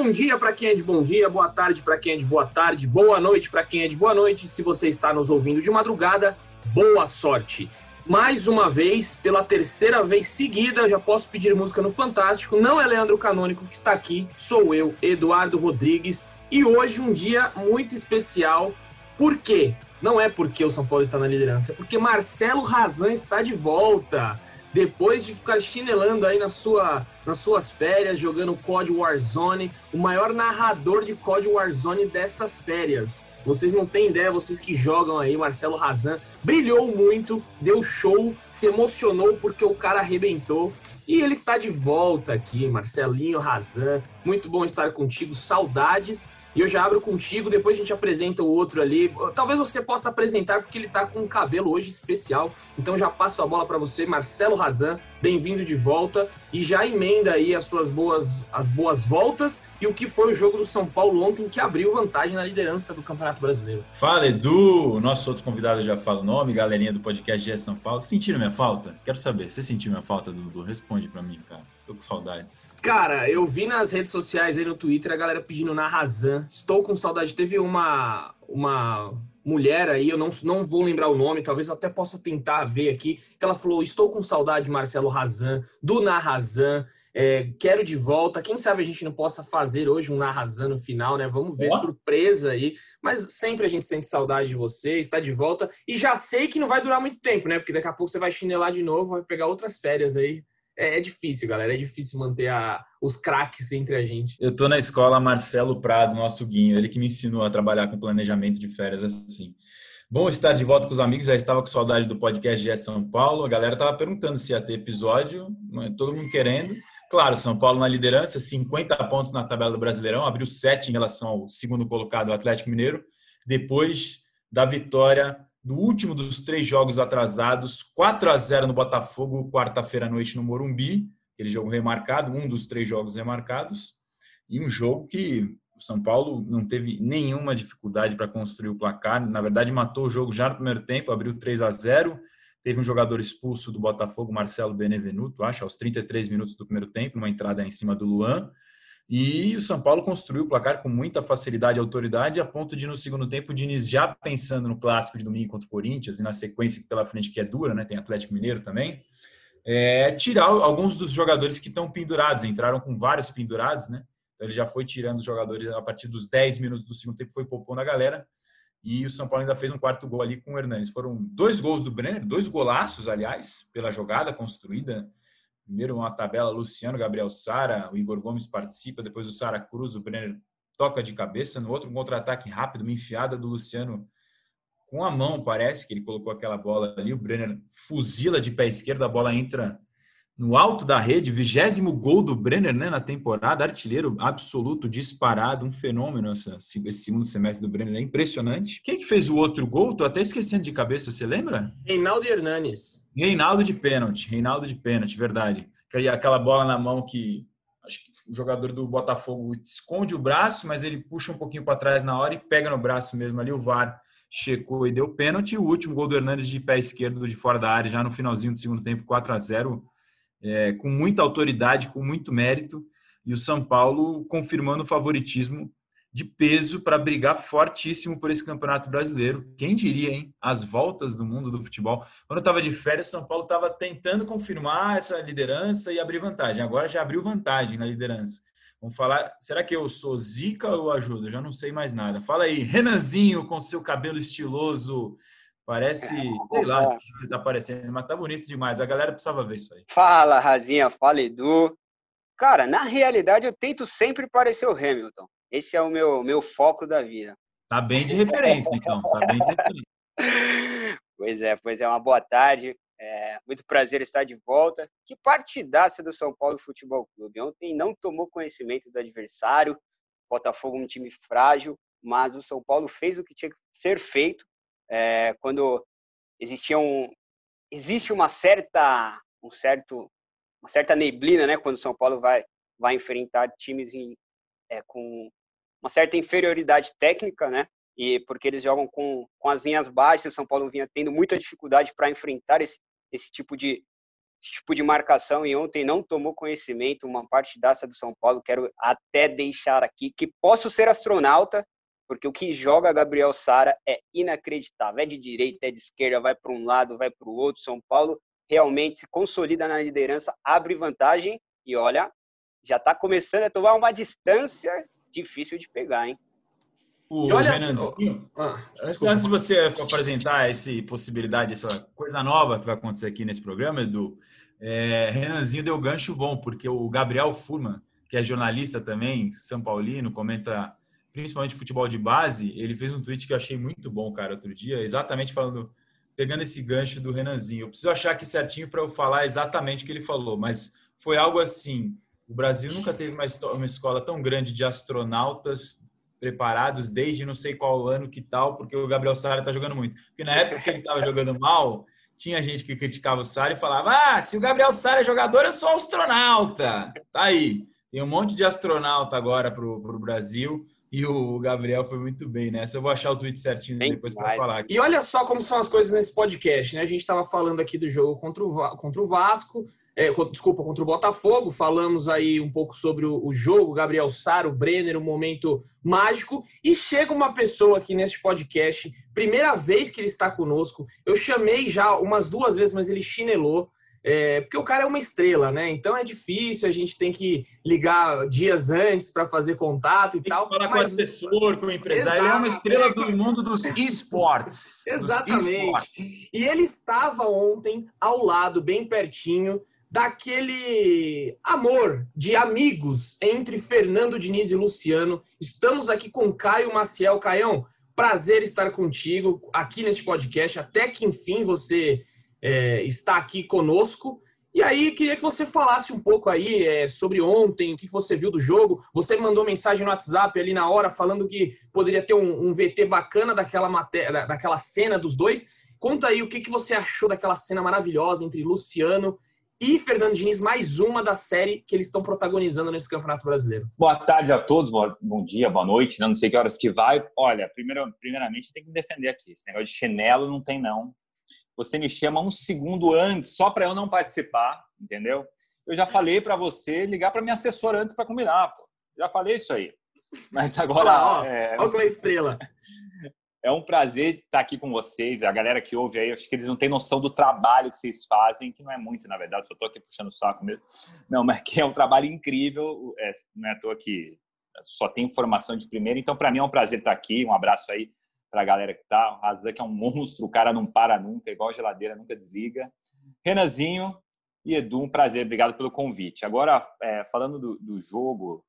Bom dia para quem é de bom dia, boa tarde para quem é de boa tarde, boa noite para quem é de boa noite. Se você está nos ouvindo de madrugada, boa sorte. Mais uma vez, pela terceira vez seguida, já posso pedir música no Fantástico. Não é Leandro Canônico que está aqui, sou eu, Eduardo Rodrigues. E hoje um dia muito especial. Por quê? Não é porque o São Paulo está na liderança, é porque Marcelo Razan está de volta depois de ficar chinelando aí na sua, nas suas férias, jogando COD Warzone, o maior narrador de COD Warzone dessas férias. Vocês não têm ideia, vocês que jogam aí, Marcelo Razan, brilhou muito, deu show, se emocionou porque o cara arrebentou. E ele está de volta aqui, Marcelinho Razan. Muito bom estar contigo, saudades. E eu já abro contigo, depois a gente apresenta o outro ali. Talvez você possa apresentar, porque ele tá com um cabelo hoje especial. Então já passo a bola para você, Marcelo Razan. Bem-vindo de volta. E já emenda aí as suas boas, as boas voltas e o que foi o jogo do São Paulo ontem, que abriu vantagem na liderança do Campeonato Brasileiro. Fala, Edu. Nosso outro convidado já fala o nome, galerinha do podcast de São Paulo. Sentiram minha falta? Quero saber. Você sentiu minha falta, Dudu? Responde para mim, cara. Tô com saudades. Cara, eu vi nas redes sociais aí no Twitter a galera pedindo na Razan. Estou com saudade. Teve uma, uma mulher aí, eu não, não vou lembrar o nome, talvez eu até possa tentar ver aqui, que ela falou: Estou com saudade, Marcelo Razan, do Narrazan, é, quero de volta. Quem sabe a gente não possa fazer hoje um Narrazan no final, né? Vamos ver, oh. surpresa aí. Mas sempre a gente sente saudade de você, está de volta. E já sei que não vai durar muito tempo, né? Porque daqui a pouco você vai chinelar de novo, vai pegar outras férias aí é, é, difícil, galera. É difícil manter a, os craques entre a gente. Eu tô na escola Marcelo Prado, nosso Guinho, ele que me ensinou a trabalhar com planejamento de férias assim. Bom estar de volta com os amigos, já estava com saudade do podcast de São Paulo. A galera estava perguntando se ia ter episódio, todo mundo querendo. Claro, São Paulo na liderança, 50 pontos na tabela do Brasileirão, abriu 7 em relação ao segundo colocado, o Atlético Mineiro, depois da vitória do último dos três jogos atrasados, 4 a 0 no Botafogo, quarta-feira à noite no Morumbi, aquele jogo remarcado, um dos três jogos remarcados, e um jogo que o São Paulo não teve nenhuma dificuldade para construir o placar, na verdade matou o jogo já no primeiro tempo, abriu 3 a 0 teve um jogador expulso do Botafogo, Marcelo Benevenuto, acho, aos 33 minutos do primeiro tempo, numa entrada em cima do Luan, e o São Paulo construiu o placar com muita facilidade e autoridade, a ponto de, no segundo tempo, o Diniz, já pensando no clássico de domingo contra o Corinthians e na sequência pela frente que é dura, né? Tem Atlético Mineiro também, é, tirar alguns dos jogadores que estão pendurados. Entraram com vários pendurados, né? Então ele já foi tirando os jogadores a partir dos 10 minutos do segundo tempo, foi poupando a galera. E o São Paulo ainda fez um quarto gol ali com o Hernandes. Foram dois gols do Brenner, dois golaços, aliás, pela jogada construída Primeiro uma tabela, Luciano, Gabriel Sara, o Igor Gomes participa, depois o Sara Cruz, o Brenner toca de cabeça, no outro um contra-ataque rápido, uma enfiada do Luciano com a mão, parece que ele colocou aquela bola ali, o Brenner fuzila de pé esquerdo, a bola entra no alto da rede, vigésimo gol do Brenner né, na temporada, artilheiro absoluto, disparado, um fenômeno essa, esse segundo semestre do Brenner, é impressionante. Quem que fez o outro gol? Tô até esquecendo de cabeça, você lembra? Reinaldo Hernanes. Reinaldo de pênalti, Reinaldo de pênalti, verdade. Aquela bola na mão que acho que o jogador do Botafogo esconde o braço, mas ele puxa um pouquinho para trás na hora e pega no braço mesmo ali, o VAR checou e deu pênalti. O último gol do Hernandes de pé esquerdo de fora da área, já no finalzinho do segundo tempo, 4 a 0 é, com muita autoridade, com muito mérito, e o São Paulo confirmando o favoritismo de peso para brigar fortíssimo por esse campeonato brasileiro. Quem diria, hein? As voltas do mundo do futebol. Quando eu estava de férias, São Paulo estava tentando confirmar essa liderança e abrir vantagem. Agora já abriu vantagem na liderança. Vamos falar. Será que eu sou zica ou ajuda? Eu já não sei mais nada. Fala aí, Renanzinho, com seu cabelo estiloso, Parece, é, sei lá, o que você tá parecendo, mas tá bonito demais. A galera precisava ver isso aí. Fala, Razinha, fala, Edu. Cara, na realidade eu tento sempre parecer o Hamilton. Esse é o meu, meu foco da vida. Tá bem de referência, então. Tá bem de referência. Pois é, pois é, uma boa tarde. É, muito prazer estar de volta. Que partidaça do São Paulo Futebol Clube. Ontem não tomou conhecimento do adversário. Botafogo um time frágil, mas o São Paulo fez o que tinha que ser feito. É, quando existia um, existe uma certa, um certo, uma certa neblina, né? Quando São Paulo vai, vai enfrentar times em, é, com uma certa inferioridade técnica, né? E porque eles jogam com, com as linhas baixas, São Paulo vinha tendo muita dificuldade para enfrentar esse, esse tipo de esse tipo de marcação e ontem não tomou conhecimento uma partidaça do São Paulo. Quero até deixar aqui que posso ser astronauta, porque o que joga Gabriel Sara é inacreditável. É de direita, é de esquerda, vai para um lado, vai para o outro. São Paulo realmente se consolida na liderança, abre vantagem e olha, já está começando a tomar uma distância difícil de pegar, hein? O olha, Renanzinho, ah, antes de você apresentar essa possibilidade, essa coisa nova que vai acontecer aqui nesse programa, Edu, é, Renanzinho deu gancho bom, porque o Gabriel Furman, que é jornalista também, São Paulino, comenta principalmente futebol de base, ele fez um tweet que eu achei muito bom, cara, outro dia, exatamente falando, pegando esse gancho do Renanzinho. Eu preciso achar aqui certinho para eu falar exatamente o que ele falou, mas foi algo assim: o Brasil nunca teve uma, uma escola tão grande de astronautas preparados desde não sei qual ano que tal, porque o Gabriel Sara está jogando muito. Porque na época que ele estava jogando mal, tinha gente que criticava o Sara e falava: ah, se o Gabriel Sara é jogador, eu sou astronauta. Tá aí. Tem um monte de astronauta agora para o Brasil. E o Gabriel foi muito bem nessa. Eu vou achar o tweet certinho bem depois para falar. Aqui. E olha só como são as coisas nesse podcast, né? A gente estava falando aqui do jogo contra o, contra o Vasco, é, desculpa, contra o Botafogo. Falamos aí um pouco sobre o, o jogo, Gabriel Sara, o Brenner, um momento mágico. E chega uma pessoa aqui nesse podcast, primeira vez que ele está conosco. Eu chamei já umas duas vezes, mas ele chinelou. É, porque o cara é uma estrela, né? Então é difícil, a gente tem que ligar dias antes para fazer contato e tem tal. falar mas... com o assessor, com o empresário. Ele é uma estrela do mundo dos esportes. Exatamente. E ele estava ontem ao lado, bem pertinho, daquele amor de amigos entre Fernando Diniz e Luciano. Estamos aqui com Caio Maciel. Caião, prazer estar contigo aqui neste podcast. Até que enfim você é, está aqui conosco. E aí, queria que você falasse um pouco aí é, sobre ontem, o que você viu do jogo. Você mandou mensagem no WhatsApp ali na hora falando que poderia ter um, um VT bacana daquela, matéria, daquela cena dos dois. Conta aí o que, que você achou daquela cena maravilhosa entre Luciano e Fernando Diniz, mais uma da série que eles estão protagonizando nesse Campeonato Brasileiro. Boa tarde a todos, bom dia, boa noite, né? não sei que horas que vai. Olha, primeiro, primeiramente tem que me defender aqui. Esse negócio de chinelo não tem, não você me chama um segundo antes, só para eu não participar, entendeu? Eu já falei para você ligar para minha assessora antes para combinar, pô. Já falei isso aí. Mas agora. Olha lá, ó, é... Olha a estrela. É um prazer estar aqui com vocês. A galera que ouve aí, acho que eles não têm noção do trabalho que vocês fazem, que não é muito, na verdade, só estou aqui puxando o saco mesmo. Não, mas que é um trabalho incrível. É, não é à toa que só tem informação de primeira. Então, para mim é um prazer estar aqui. Um abraço aí para a galera que tá. O Razan, que é um monstro, o cara não para nunca, igual geladeira, nunca desliga. Renanzinho e Edu, um prazer, obrigado pelo convite. Agora, é, falando do, do, jogo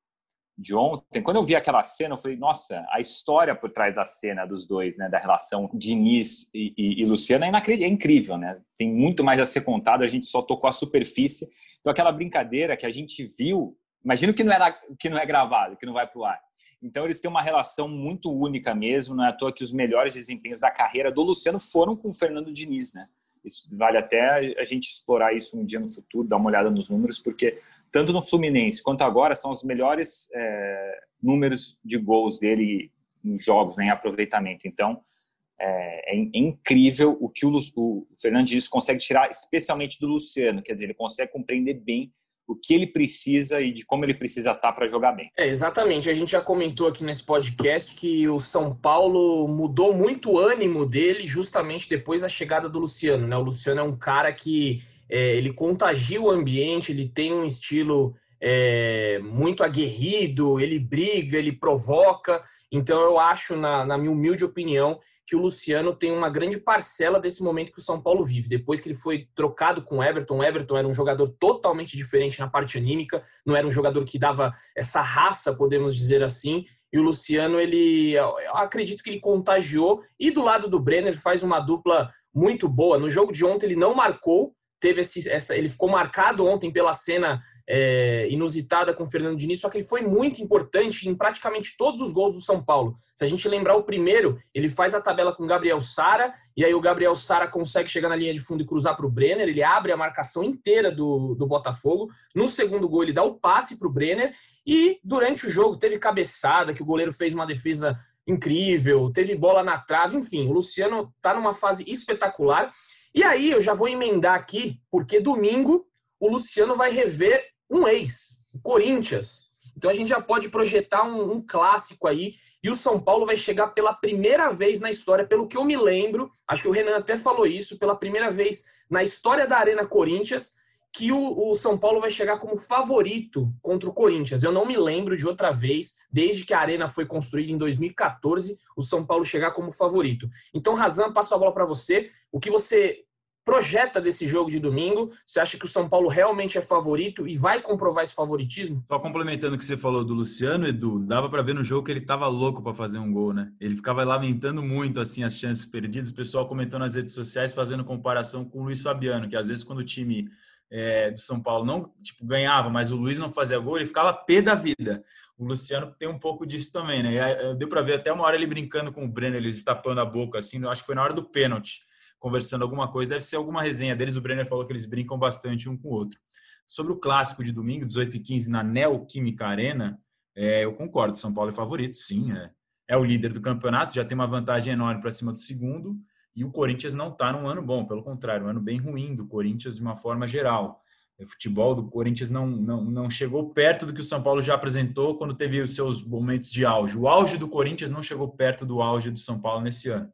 de ontem, quando eu vi aquela cena, eu falei, nossa, a história por trás da cena dos dois, né, da relação Diniz e, e, e Luciano é, é incrível, né? Tem muito mais a ser contado, a gente só tocou a superfície. Então, aquela brincadeira que a gente viu Imagino que não, é, que não é gravado, que não vai para o ar. Então, eles têm uma relação muito única mesmo. Não é à toa que os melhores desempenhos da carreira do Luciano foram com o Fernando Diniz, né? Isso vale até a gente explorar isso um dia no futuro, dar uma olhada nos números, porque tanto no Fluminense quanto agora são os melhores é, números de gols dele nos jogos, né, em aproveitamento. Então, é, é, incrível o que o, o Fernando Diniz consegue tirar, especialmente do Luciano. Quer dizer, ele consegue compreender bem o que ele precisa e de como ele precisa estar para jogar bem. É, exatamente. A gente já comentou aqui nesse podcast que o São Paulo mudou muito o ânimo dele justamente depois da chegada do Luciano. Né? O Luciano é um cara que é, ele contagia o ambiente, ele tem um estilo é, muito aguerrido, ele briga, ele provoca. Então eu acho, na, na, minha humilde opinião, que o Luciano tem uma grande parcela desse momento que o São Paulo vive. Depois que ele foi trocado com o Everton, o Everton era um jogador totalmente diferente na parte anímica, não era um jogador que dava essa raça, podemos dizer assim. e o Luciano, ele, acredito que ele contagiou. E do lado do Brenner faz uma dupla muito boa. No jogo de ontem ele não marcou, teve esse, essa, ele ficou marcado ontem pela cena é, inusitada com o Fernando Diniz, só que ele foi muito importante em praticamente todos os gols do São Paulo. Se a gente lembrar o primeiro, ele faz a tabela com o Gabriel Sara, e aí o Gabriel Sara consegue chegar na linha de fundo e cruzar para o Brenner, ele abre a marcação inteira do, do Botafogo. No segundo gol, ele dá o passe para o Brenner, e durante o jogo teve cabeçada, que o goleiro fez uma defesa incrível, teve bola na trave, enfim, o Luciano está numa fase espetacular. E aí eu já vou emendar aqui, porque domingo o Luciano vai rever um ex, o Corinthians. Então a gente já pode projetar um, um, clássico aí. E o São Paulo vai chegar pela primeira vez na história, pelo que eu me lembro, acho que o Renan até falou isso, pela primeira vez na história da Arena Corinthians, que o, o São Paulo vai chegar como favorito contra o Corinthians. Eu não me lembro de outra vez, desde que a Arena foi construída em 2014, o São Paulo chegar como favorito. Então, Razan, passo a bola para você. O que você projeta desse jogo de domingo? Você acha que o São Paulo realmente é favorito e vai comprovar esse favoritismo? Só complementando o que você falou do Luciano, Edu, dava para ver no jogo que ele estava louco para fazer um gol, né? Ele ficava lamentando muito assim as chances perdidas, o pessoal comentando nas redes sociais fazendo comparação com o Luiz Fabiano, que às vezes quando o time é, do São Paulo não tipo ganhava, mas o Luiz não fazia gol, ele ficava pé da vida. O Luciano tem um pouco disso também, né? Deu para ver até uma hora ele brincando com o Brenner, eles tapando a boca assim, acho que foi na hora do pênalti conversando alguma coisa. Deve ser alguma resenha deles. O Brenner falou que eles brincam bastante um com o outro. Sobre o clássico de domingo, 18 e 15 na Neoquímica Arena, é, eu concordo. São Paulo é favorito, sim. É, é o líder do campeonato, já tem uma vantagem enorme para cima do segundo. E o Corinthians não está num ano bom, pelo contrário, um ano bem ruim do Corinthians de uma forma geral. O futebol do Corinthians não, não, não chegou perto do que o São Paulo já apresentou quando teve os seus momentos de auge. O auge do Corinthians não chegou perto do auge do São Paulo nesse ano.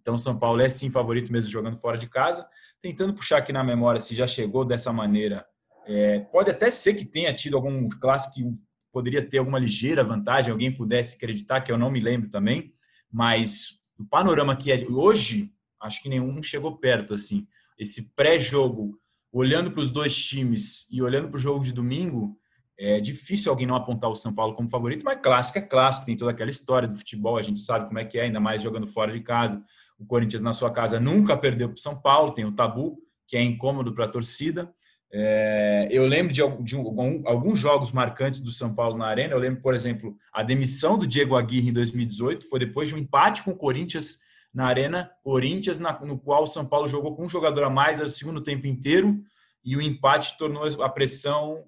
Então, São Paulo é sim favorito mesmo jogando fora de casa. Tentando puxar aqui na memória se já chegou dessa maneira. É, pode até ser que tenha tido algum clássico que poderia ter alguma ligeira vantagem, alguém pudesse acreditar, que eu não me lembro também. Mas o panorama que é hoje, acho que nenhum chegou perto. assim. Esse pré-jogo, olhando para os dois times e olhando para o jogo de domingo, é difícil alguém não apontar o São Paulo como favorito, mas clássico é clássico, tem toda aquela história do futebol, a gente sabe como é que é, ainda mais jogando fora de casa. O Corinthians na sua casa nunca perdeu para o São Paulo, tem o tabu, que é incômodo para a torcida. É, eu lembro de, de um, alguns jogos marcantes do São Paulo na Arena. Eu lembro, por exemplo, a demissão do Diego Aguirre em 2018 foi depois de um empate com o Corinthians na Arena. Corinthians, na, no qual o São Paulo jogou com um jogador a mais o segundo tempo inteiro e o empate tornou a pressão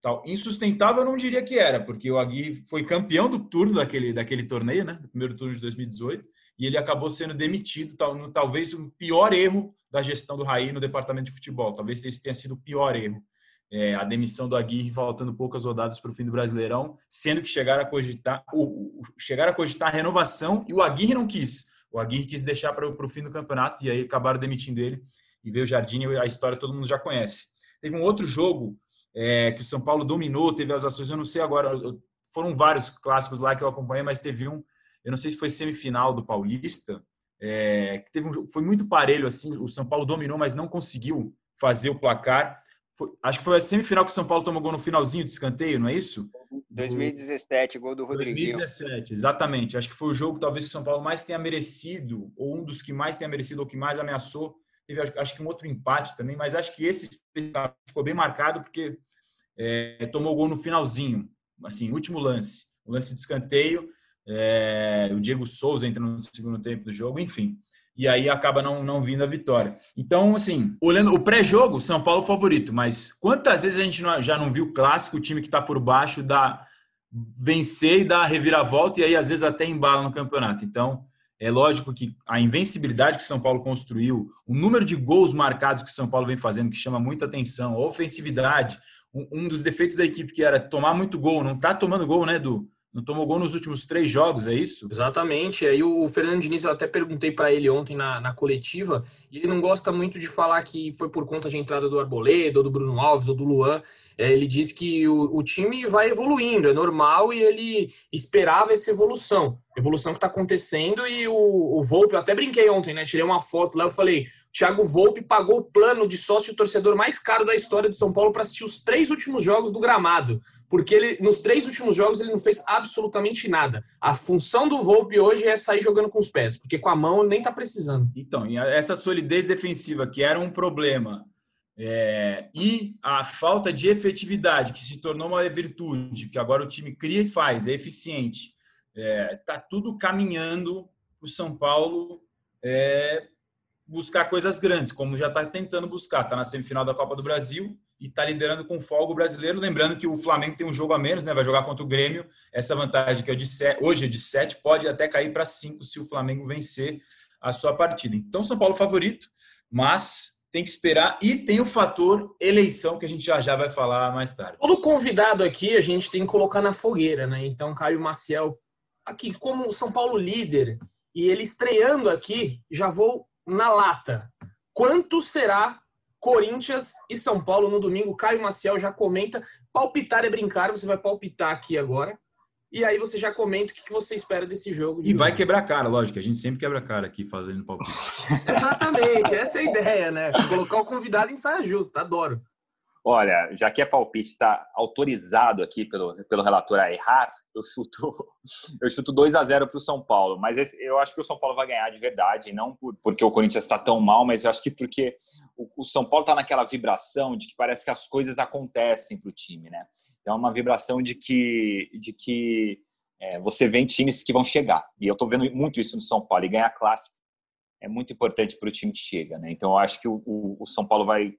tal. Insustentável eu não diria que era, porque o Aguirre foi campeão do turno daquele, daquele torneio, né? Do primeiro turno de 2018 e ele acabou sendo demitido, no, talvez o pior erro da gestão do Raí no departamento de futebol. Talvez esse tenha sido o pior erro. É, a demissão do Aguirre faltando poucas rodadas para o fim do Brasileirão, sendo que chegaram a cogitar, o, chegaram a cogitar a renovação e o Aguirre não quis. O Aguirre quis deixar para o fim do campeonato e aí acabaram demitindo ele e veio o Jardim e a história todo mundo já conhece. Teve um outro jogo é, que o São Paulo dominou, teve as ações, eu não sei agora, foram vários clássicos lá que eu acompanhei, mas teve um eu não sei se foi semifinal do Paulista, é, que teve um, foi muito parelho assim, o São Paulo dominou, mas não conseguiu fazer o placar. Foi, acho que foi a semifinal que o São Paulo tomou gol no finalzinho de escanteio, não é isso? 2017, gol do Rodriguinho. 2017, exatamente. Acho que foi o jogo talvez que o São Paulo mais tenha merecido, ou um dos que mais tenha merecido, ou que mais ameaçou. Teve acho que um outro empate também, mas acho que esse ficou bem marcado porque é, tomou gol no finalzinho, assim, último lance, o lance de escanteio é, o Diego Souza entra no segundo tempo do jogo, enfim. E aí acaba não, não vindo a vitória. Então, assim, olhando o pré-jogo, São Paulo favorito, mas quantas vezes a gente não, já não viu o clássico, o time que está por baixo dá vencer e dar a reviravolta e aí às vezes até embala no campeonato. Então, é lógico que a invencibilidade que São Paulo construiu, o número de gols marcados que São Paulo vem fazendo, que chama muita atenção, a ofensividade, um, um dos defeitos da equipe que era tomar muito gol, não está tomando gol, né, do não tomou gol nos últimos três jogos, é isso? Exatamente. Aí o Fernando Diniz, eu até perguntei para ele ontem na, na coletiva, e ele não gosta muito de falar que foi por conta de entrada do Arboleda, ou do Bruno Alves, ou do Luan. É, ele diz que o, o time vai evoluindo, é normal, e ele esperava essa evolução. Evolução que está acontecendo e o, o Volpe, eu até brinquei ontem, né? Tirei uma foto lá, eu falei, Thiago Volpe pagou o plano de sócio torcedor mais caro da história de São Paulo para assistir os três últimos jogos do gramado, porque ele nos três últimos jogos ele não fez absolutamente nada. A função do Volpe hoje é sair jogando com os pés, porque com a mão nem tá precisando. Então, essa solidez defensiva que era um problema é, e a falta de efetividade que se tornou uma virtude, que agora o time cria e faz, é eficiente Está é, tá tudo caminhando para o São Paulo é, buscar coisas grandes, como já está tentando buscar. Está na semifinal da Copa do Brasil e está liderando com folga o brasileiro. Lembrando que o Flamengo tem um jogo a menos, né? vai jogar contra o Grêmio. Essa vantagem que é de sete, hoje é de 7 pode até cair para 5 se o Flamengo vencer a sua partida. Então, São Paulo favorito, mas tem que esperar. E tem o fator eleição, que a gente já já vai falar mais tarde. Todo convidado aqui a gente tem que colocar na fogueira, né? Então, Caio Maciel aqui como São Paulo líder e ele estreando aqui, já vou na lata. Quanto será Corinthians e São Paulo no domingo? Caio Maciel já comenta. Palpitar é brincar, você vai palpitar aqui agora. E aí você já comenta o que você espera desse jogo. De e vai quebrar cara, lógico. A gente sempre quebra cara aqui fazendo palpite. Exatamente, essa é a ideia, né? Colocar o convidado em saia justa, adoro. Olha, já que a palpite está autorizado aqui pelo, pelo relator a errar, eu chuto, eu chuto 2 a 0 para o São Paulo. Mas esse, eu acho que o São Paulo vai ganhar de verdade, não por, porque o Corinthians está tão mal, mas eu acho que porque o, o São Paulo está naquela vibração de que parece que as coisas acontecem para o time, né? Então é uma vibração de que, de que é, você vê times que vão chegar. E eu estou vendo muito isso no São Paulo. E ganhar clássico é muito importante para o time que chega, né? Então eu acho que o, o, o São Paulo vai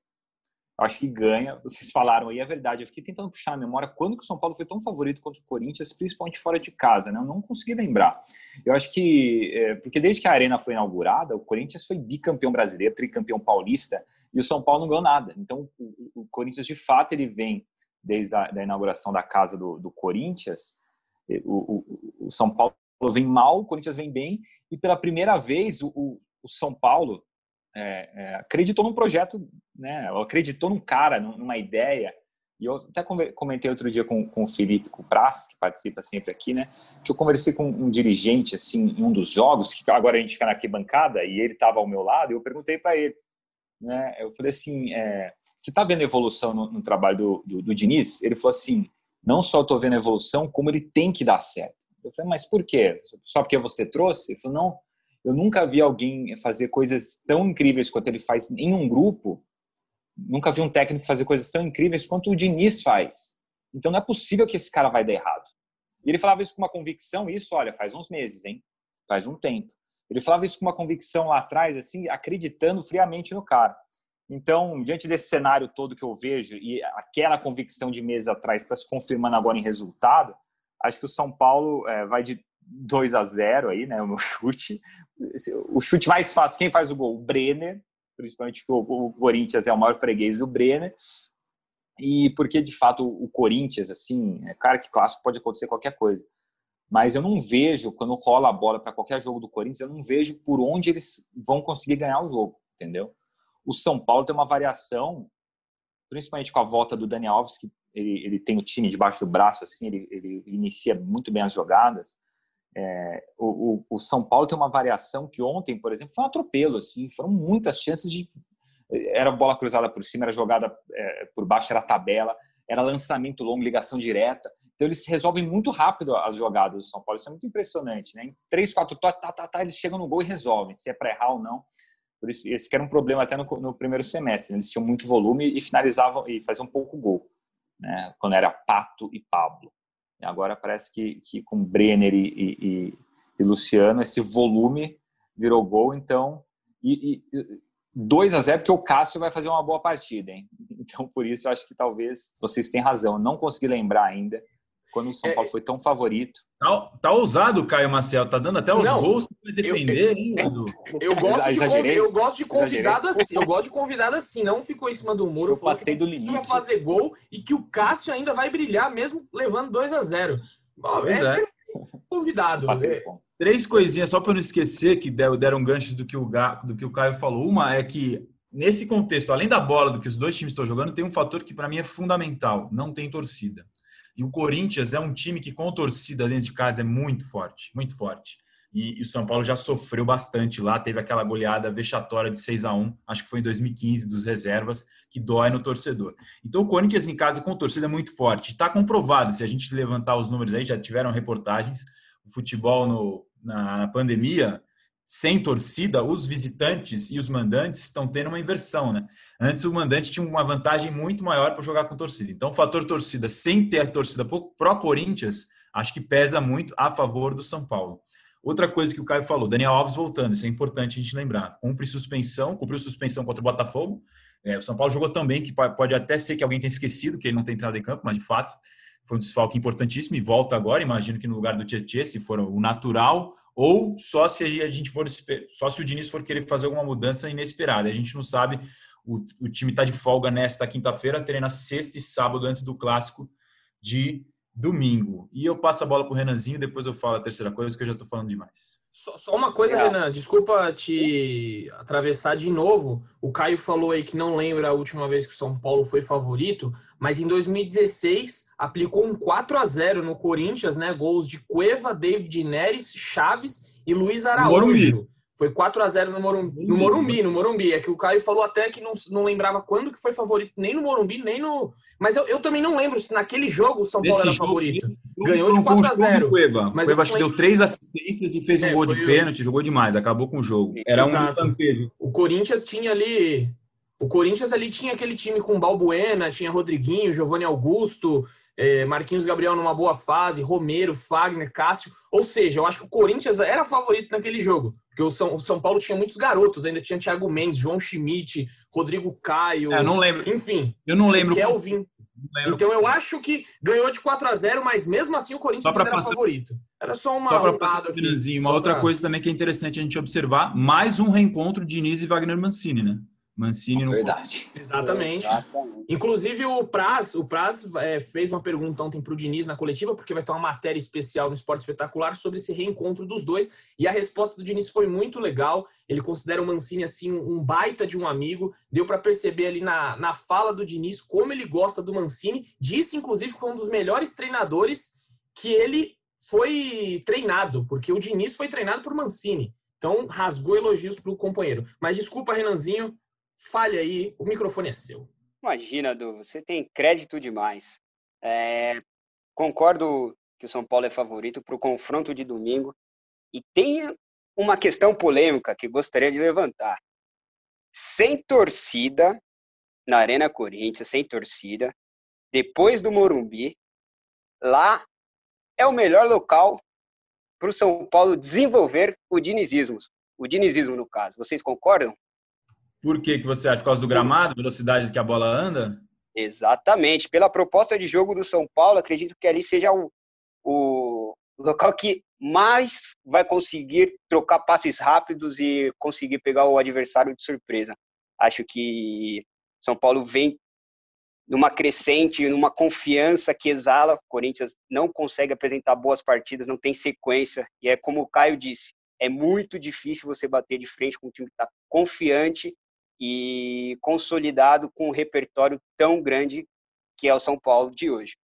acho que ganha. Vocês falaram aí, é verdade. Eu fiquei tentando puxar a memória quando que o São Paulo foi tão favorito contra o Corinthians, principalmente fora de casa, né? Eu não consegui lembrar. Eu acho que, é, porque desde que a Arena foi inaugurada, o Corinthians foi bicampeão brasileiro, tricampeão paulista, e o São Paulo não ganhou nada. Então, o, o Corinthians, de fato, ele vem desde a da inauguração da casa do, do Corinthians. O, o, o, São Paulo vem mal, o Corinthians vem bem, e pela primeira vez o, o São Paulo é, é, acreditou num projeto, né? acreditou num cara, numa ideia. E eu até comentei outro dia com, com o Felipe que participa sempre aqui, né? Que eu conversei com um dirigente, assim, em um dos jogos, que agora a gente fica na arquibancada, e ele estava ao meu lado, e eu perguntei para ele, né? Eu falei assim, é, você está vendo evolução no, no trabalho do, do, do, Diniz? Ele falou assim, não só estou vendo evolução, como ele tem que dar certo. Eu falei, mas por quê? Só porque você trouxe? Ele falou, não, eu nunca vi alguém fazer coisas tão incríveis quanto ele faz em um grupo. Nunca vi um técnico fazer coisas tão incríveis quanto o Diniz faz. Então não é possível que esse cara vai dar errado. E ele falava isso com uma convicção, isso, olha, faz uns meses, hein? Faz um tempo. Ele falava isso com uma convicção lá atrás, assim, acreditando friamente no cara. Então, diante desse cenário todo que eu vejo e aquela convicção de meses atrás está se confirmando agora em resultado, acho que o São Paulo é, vai de 2 a 0 aí, né? O meu chute. O chute mais fácil, quem faz o gol? O Brenner, principalmente porque o, Corinthians é o maior freguês do Brenner. E porque, de fato, o Corinthians, assim, é claro que clássico pode acontecer qualquer coisa. Mas eu não vejo, quando rola a bola para qualquer jogo do Corinthians, eu não vejo por onde eles vão conseguir ganhar o jogo, entendeu? O São Paulo tem uma variação, principalmente com a volta do Daniel Alves, que ele, ele tem o time debaixo do braço, assim, ele, ele inicia muito bem as jogadas. É, o, o, São Paulo tem uma variação que ontem, por exemplo, foi um atropelo, assim, foram muitas chances de era bola cruzada por cima, era jogada é, por baixo, era tabela, era lançamento longo, ligação direta. Então eles resolvem muito rápido as jogadas do São Paulo, isso é muito impressionante, né? Em três, quatro toques, tá, tá, tá, eles chegam no gol e resolvem, se é para errar ou não. Por isso, esse que era um problema até no, no primeiro semestre, né? eles tinham muito volume e finalizavam e faziam pouco gol, né? Quando era Pato e Pablo. Agora parece que, que com Brenner e, e, e, Luciano esse volume virou gol, então e, e 2 a 0 porque o Cássio vai fazer uma boa partida, hein? Então por isso eu acho que talvez vocês tenham razão. Não consegui lembrar ainda quando o São é, Paulo foi tão favorito. Tá, tá ousado o Caio Marcel, tá dando até os não, gols para defender, eu, hein, eu, eu, gosto de, eu gosto de convidado Exagerei. assim, eu gosto de convidado assim, não ficou em cima do muro, eu passei do limite. Vai fazer gol e que o Cássio ainda vai brilhar mesmo levando 2 a 0. Pois é, é. convidado. É. Três coisinhas só para não esquecer que deram ganchos do que o do que o Caio falou. Uma é que nesse contexto, além da bola do que os dois times estão jogando, tem um fator que para mim é fundamental, não tem torcida. E o Corinthians é um time que com torcida dentro de casa é muito forte, muito forte. E, e o São Paulo já sofreu bastante lá, teve aquela goleada vexatória de 6 a 1 acho que foi em 2015, dos reservas, que dói no torcedor. Então o Corinthians em casa com torcida é muito forte. Está comprovado, se a gente levantar os números aí, já tiveram reportagens, o futebol no, na pandemia, sem torcida, os visitantes e os mandantes estão tendo uma inversão, né? Antes o mandante tinha uma vantagem muito maior para jogar com torcida. Então, o fator torcida, sem ter torcida pró Corinthians, acho que pesa muito a favor do São Paulo. Outra coisa que o Caio falou, Daniel Alves voltando, isso é importante a gente lembrar. Cumpre suspensão, cumpriu suspensão contra o Botafogo. É, o São Paulo jogou também, que pode até ser que alguém tenha esquecido que ele não tem entrado em campo, mas de fato foi um desfalque importantíssimo e volta agora. Imagino que no lugar do Tietchan, se for o natural, ou só se a gente for só se o Diniz for querer fazer alguma mudança inesperada. A gente não sabe. O, o time está de folga nesta quinta-feira, treina sexta e sábado antes do clássico de domingo. E eu passo a bola para o Renanzinho, depois eu falo a terceira coisa, que eu já estou falando demais. Só, só uma coisa, Renan, desculpa te atravessar de novo. O Caio falou aí que não lembra a última vez que o São Paulo foi favorito, mas em 2016 aplicou um 4 a 0 no Corinthians, né? Gols de Cueva, David Neres, Chaves e Luiz Araújo. Foi 4 a 0 no Morumbi, no Morumbi, no Morumbi. É que o Caio falou até que não, não lembrava quando que foi favorito, nem no Morumbi, nem no. Mas eu, eu também não lembro se naquele jogo o São Paulo era jogo, favorito. Ganhou de 4 a 0 Cueva. Mas Cueva acho que deu três assistências e fez um é, gol de pênalti, jogou demais, acabou com o jogo. Era Exato. um O Corinthians tinha ali. O Corinthians ali tinha aquele time com Balbuena, tinha Rodriguinho, Giovanni Augusto, é, Marquinhos Gabriel numa boa fase, Romero, Fagner, Cássio. Ou seja, eu acho que o Corinthians era favorito naquele jogo. Porque o São, o São Paulo tinha muitos garotos, ainda tinha Thiago Mendes, João Schmidt, Rodrigo Caio. É, não lembro. Enfim. Eu não lembro. Kelvin. Lembro. Então eu acho que ganhou de 4 a 0 mas mesmo assim o Corinthians era passar... favorito. Era só uma só um passar aqui, Uma outra pra... coisa também que é interessante a gente observar, mais um reencontro de Diniz e Wagner Mancini, né? Mancini no Verdade. Exatamente. Exatamente. Inclusive o Praz, o Praz é, fez uma pergunta ontem para o Diniz na coletiva, porque vai ter uma matéria especial no Esporte Espetacular sobre esse reencontro dos dois. E a resposta do Diniz foi muito legal. Ele considera o Mancini assim um baita de um amigo. Deu para perceber ali na, na fala do Diniz como ele gosta do Mancini. Disse, inclusive, que foi um dos melhores treinadores que ele foi treinado, porque o Diniz foi treinado por Mancini. Então, rasgou elogios para o companheiro. Mas desculpa, Renanzinho, Fale aí, o microfone é seu. Imagina, Du, você tem crédito demais. É, concordo que o São Paulo é favorito para o confronto de domingo. E tem uma questão polêmica que gostaria de levantar. Sem torcida, na Arena Corinthians, sem torcida, depois do Morumbi, lá é o melhor local para o São Paulo desenvolver o dinizismo. O dinizismo, no caso. Vocês concordam? Por que, que você acha? Por causa do gramado, velocidade que a bola anda? Exatamente. Pela proposta de jogo do São Paulo, acredito que ali seja o, o local que mais vai conseguir trocar passes rápidos e conseguir pegar o adversário de surpresa. Acho que São Paulo vem numa crescente, numa confiança que exala. O Corinthians não consegue apresentar boas partidas, não tem sequência. E é como o Caio disse, é muito difícil você bater de frente com um time que está confiante e consolidado com um repertório tão grande que é o São Paulo de hoje.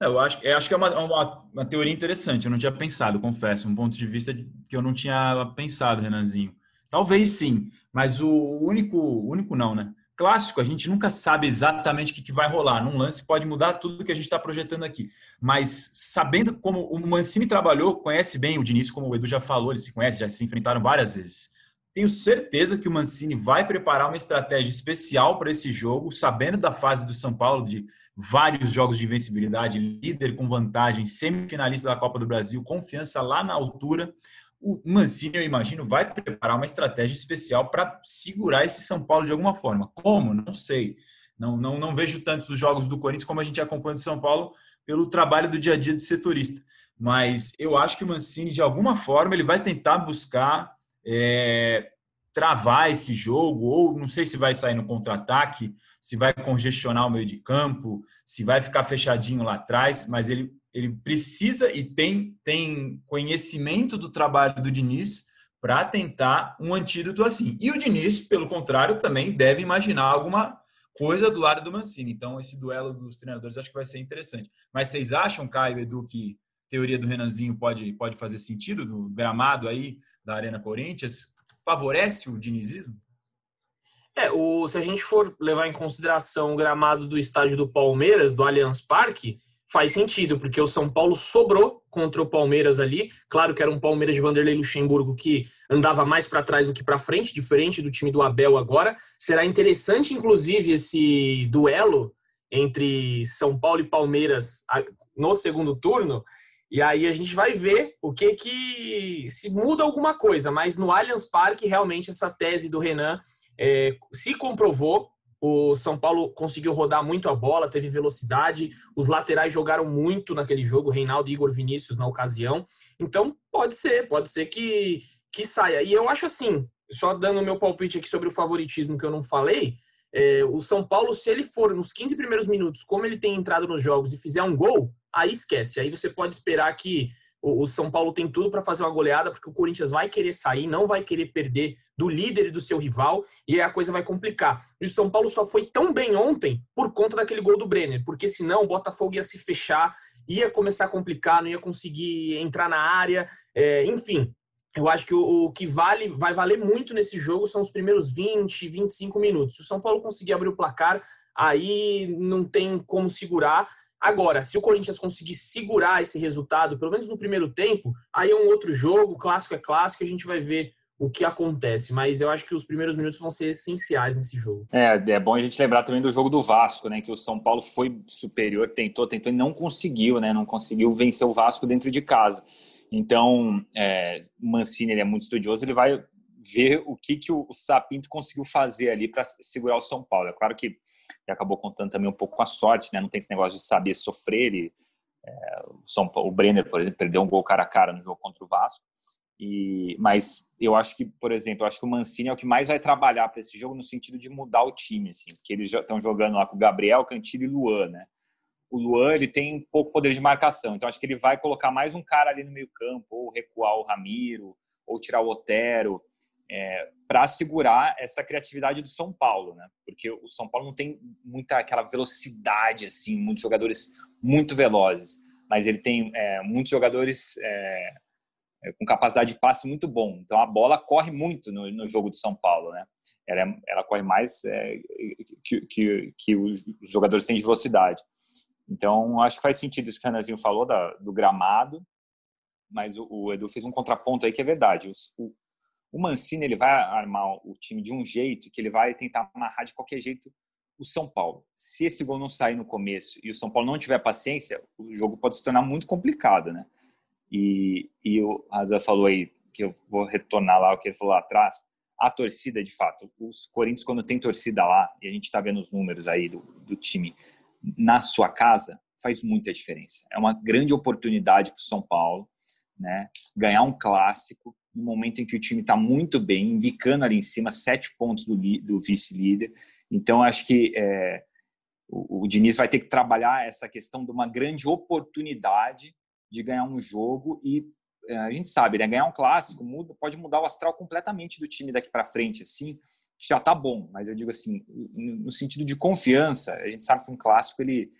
É, eu acho, eu acho que é uma, uma, uma, teoria interessante. Eu não tinha pensado, confesso, um ponto de vista que eu não tinha pensado, Renanzinho. Talvez sim, mas o único, único não, né? Clássico, a gente nunca sabe exatamente o que, que vai rolar. Num lance pode mudar tudo que a gente está projetando aqui. Mas sabendo como o Mancini trabalhou, conhece bem o Diniz, como o Edu já falou, eles se conhecem, já se enfrentaram várias vezes. Tenho certeza que o Mancini vai preparar uma estratégia especial para esse jogo, sabendo da fase do São Paulo, de vários jogos de invencibilidade, líder com vantagem, semifinalista da Copa do Brasil, confiança lá na altura. O Mancini, eu imagino, vai preparar uma estratégia especial para segurar esse São Paulo de alguma forma. Como? Não sei. Não, não, não vejo tantos os jogos do Corinthians como a gente acompanha do São Paulo pelo trabalho do dia a dia de setorista. Mas eu acho que o Mancini, de alguma forma, ele vai tentar buscar é, travar esse jogo, ou não sei se vai sair no contra-ataque, se vai congestionar o meio de campo, se vai ficar fechadinho lá atrás, mas ele, ele precisa e tem, tem conhecimento do trabalho do Diniz para tentar um antídoto assim. E o Diniz, pelo contrário, também deve imaginar alguma coisa do lado do Mancini. Então, esse duelo dos treinadores acho que vai ser interessante. Mas vocês acham, Caio, Edu, que teoria do Renanzinho pode, pode fazer sentido no gramado aí da Arena Corinthians? Favorece o dinizismo? É, o, se a gente for levar em consideração o gramado do estádio do Palmeiras, do Allianz Parque, faz sentido, porque o São Paulo sobrou contra o Palmeiras ali. Claro que era um Palmeiras de Vanderlei Luxemburgo que andava mais para trás do que para frente, diferente do time do Abel agora. Será interessante, inclusive, esse duelo entre São Paulo e Palmeiras no segundo turno. E aí a gente vai ver o que que se muda alguma coisa, mas no Allianz Parque realmente essa tese do Renan é, se comprovou o São Paulo conseguiu rodar muito a bola, teve velocidade, os laterais jogaram muito naquele jogo, Reinaldo e Igor Vinícius na ocasião. Então, pode ser, pode ser que, que saia. E eu acho assim, só dando meu palpite aqui sobre o favoritismo que eu não falei, é, o São Paulo, se ele for nos 15 primeiros minutos, como ele tem entrado nos jogos e fizer um gol, aí esquece. Aí você pode esperar que o, São Paulo tem tudo para fazer uma goleada, porque o Corinthians vai querer sair, não vai querer perder do líder e do seu rival, e aí a coisa vai complicar. E o São Paulo só foi tão bem ontem por conta daquele gol do Brenner, porque senão o Botafogo ia se fechar, ia começar a complicar, não ia conseguir entrar na área, é, enfim. Eu acho que o, o, que vale, vai valer muito nesse jogo são os primeiros 20, 25 minutos. Se o São Paulo conseguir abrir o placar, aí não tem como segurar. Agora, se o Corinthians conseguir segurar esse resultado, pelo menos no primeiro tempo, aí é um outro jogo, clássico é clássico, a gente vai ver o que acontece. Mas eu acho que os primeiros minutos vão ser essenciais nesse jogo. É, é bom a gente lembrar também do jogo do Vasco, né? Que o São Paulo foi superior, tentou, tentou e não conseguiu, né? Não conseguiu vencer o Vasco dentro de casa. Então, é, Mancini ele é muito estudioso, ele vai ver o que, que o, Sapinto conseguiu fazer ali para segurar o São Paulo. É claro que ele acabou contando também um pouco com a sorte, né? Não tem esse negócio de saber sofrer. Ele, é, o, São Paulo, o Brenner, por exemplo, perdeu um gol cara a cara no jogo contra o Vasco. E, mas eu acho que, por exemplo, eu acho que o Mancini é o que mais vai trabalhar para esse jogo no sentido de mudar o time, assim, porque eles já estão jogando lá com o Gabriel, Cantilho e Luan, né? O Luan ele tem pouco poder de marcação, então acho que ele vai colocar mais um cara ali no meio campo, ou recuar o Ramiro, ou tirar o Otero é, para segurar essa criatividade do São Paulo, né? Porque o São Paulo não tem muita aquela velocidade assim, muitos jogadores muito velozes, mas ele tem é, muitos jogadores é, é com capacidade de passe muito bom. Então a bola corre muito no, no jogo do São Paulo, né? Ela, é, ela corre mais é, que, que, que, os jogadores têm de velocidade. Então acho que faz sentido isso que o Renazinho falou da, do gramado, mas o, Edu fez um contraponto aí que é verdade. O Mancini ele vai armar o time de um jeito que ele vai tentar amarrar de qualquer jeito o São Paulo. Se esse gol não sair no começo e o São Paulo não tiver paciência, o jogo pode se tornar muito complicado, né? E, e o Raza falou aí, que eu vou retornar lá o que ele falou lá atrás, a torcida, de fato, os Corinthians, quando tem torcida lá, e a gente está vendo os números aí do, do time na sua casa, faz muita diferença. É uma grande oportunidade para o São Paulo, né? Ganhar um clássico no momento em que o time está muito bem, indicando ali em cima sete pontos do, do vice-líder. Então, acho que é, o, o Diniz vai ter que trabalhar essa questão de uma grande oportunidade de ganhar um jogo e é, a gente sabe, né, ganhar um clássico muda, pode mudar o astral completamente do time daqui para frente, assim, já está bom, mas eu digo assim, no sentido de confiança, a gente sabe que um clássico ele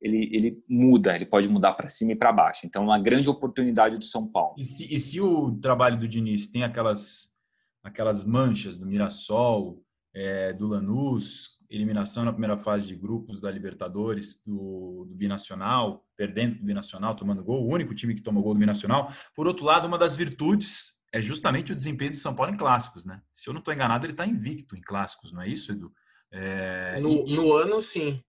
ele, ele muda, ele pode mudar para cima e para baixo. Então, uma grande oportunidade do São Paulo. E se, e se, o trabalho do Diniz tem aquelas, aquelas manchas do Mirassol, é, do Lanús, eliminação na primeira fase de grupos da Libertadores, do, do Binacional, perdendo do Binacional, tomando gol, o único time que tomou gol do Binacional. Por outro lado, uma das virtudes é justamente o desempenho do São Paulo em clássicos, né? Se eu não estou enganado, ele está invicto em clássicos, não é isso, Edu? É, no, e, no ano, sim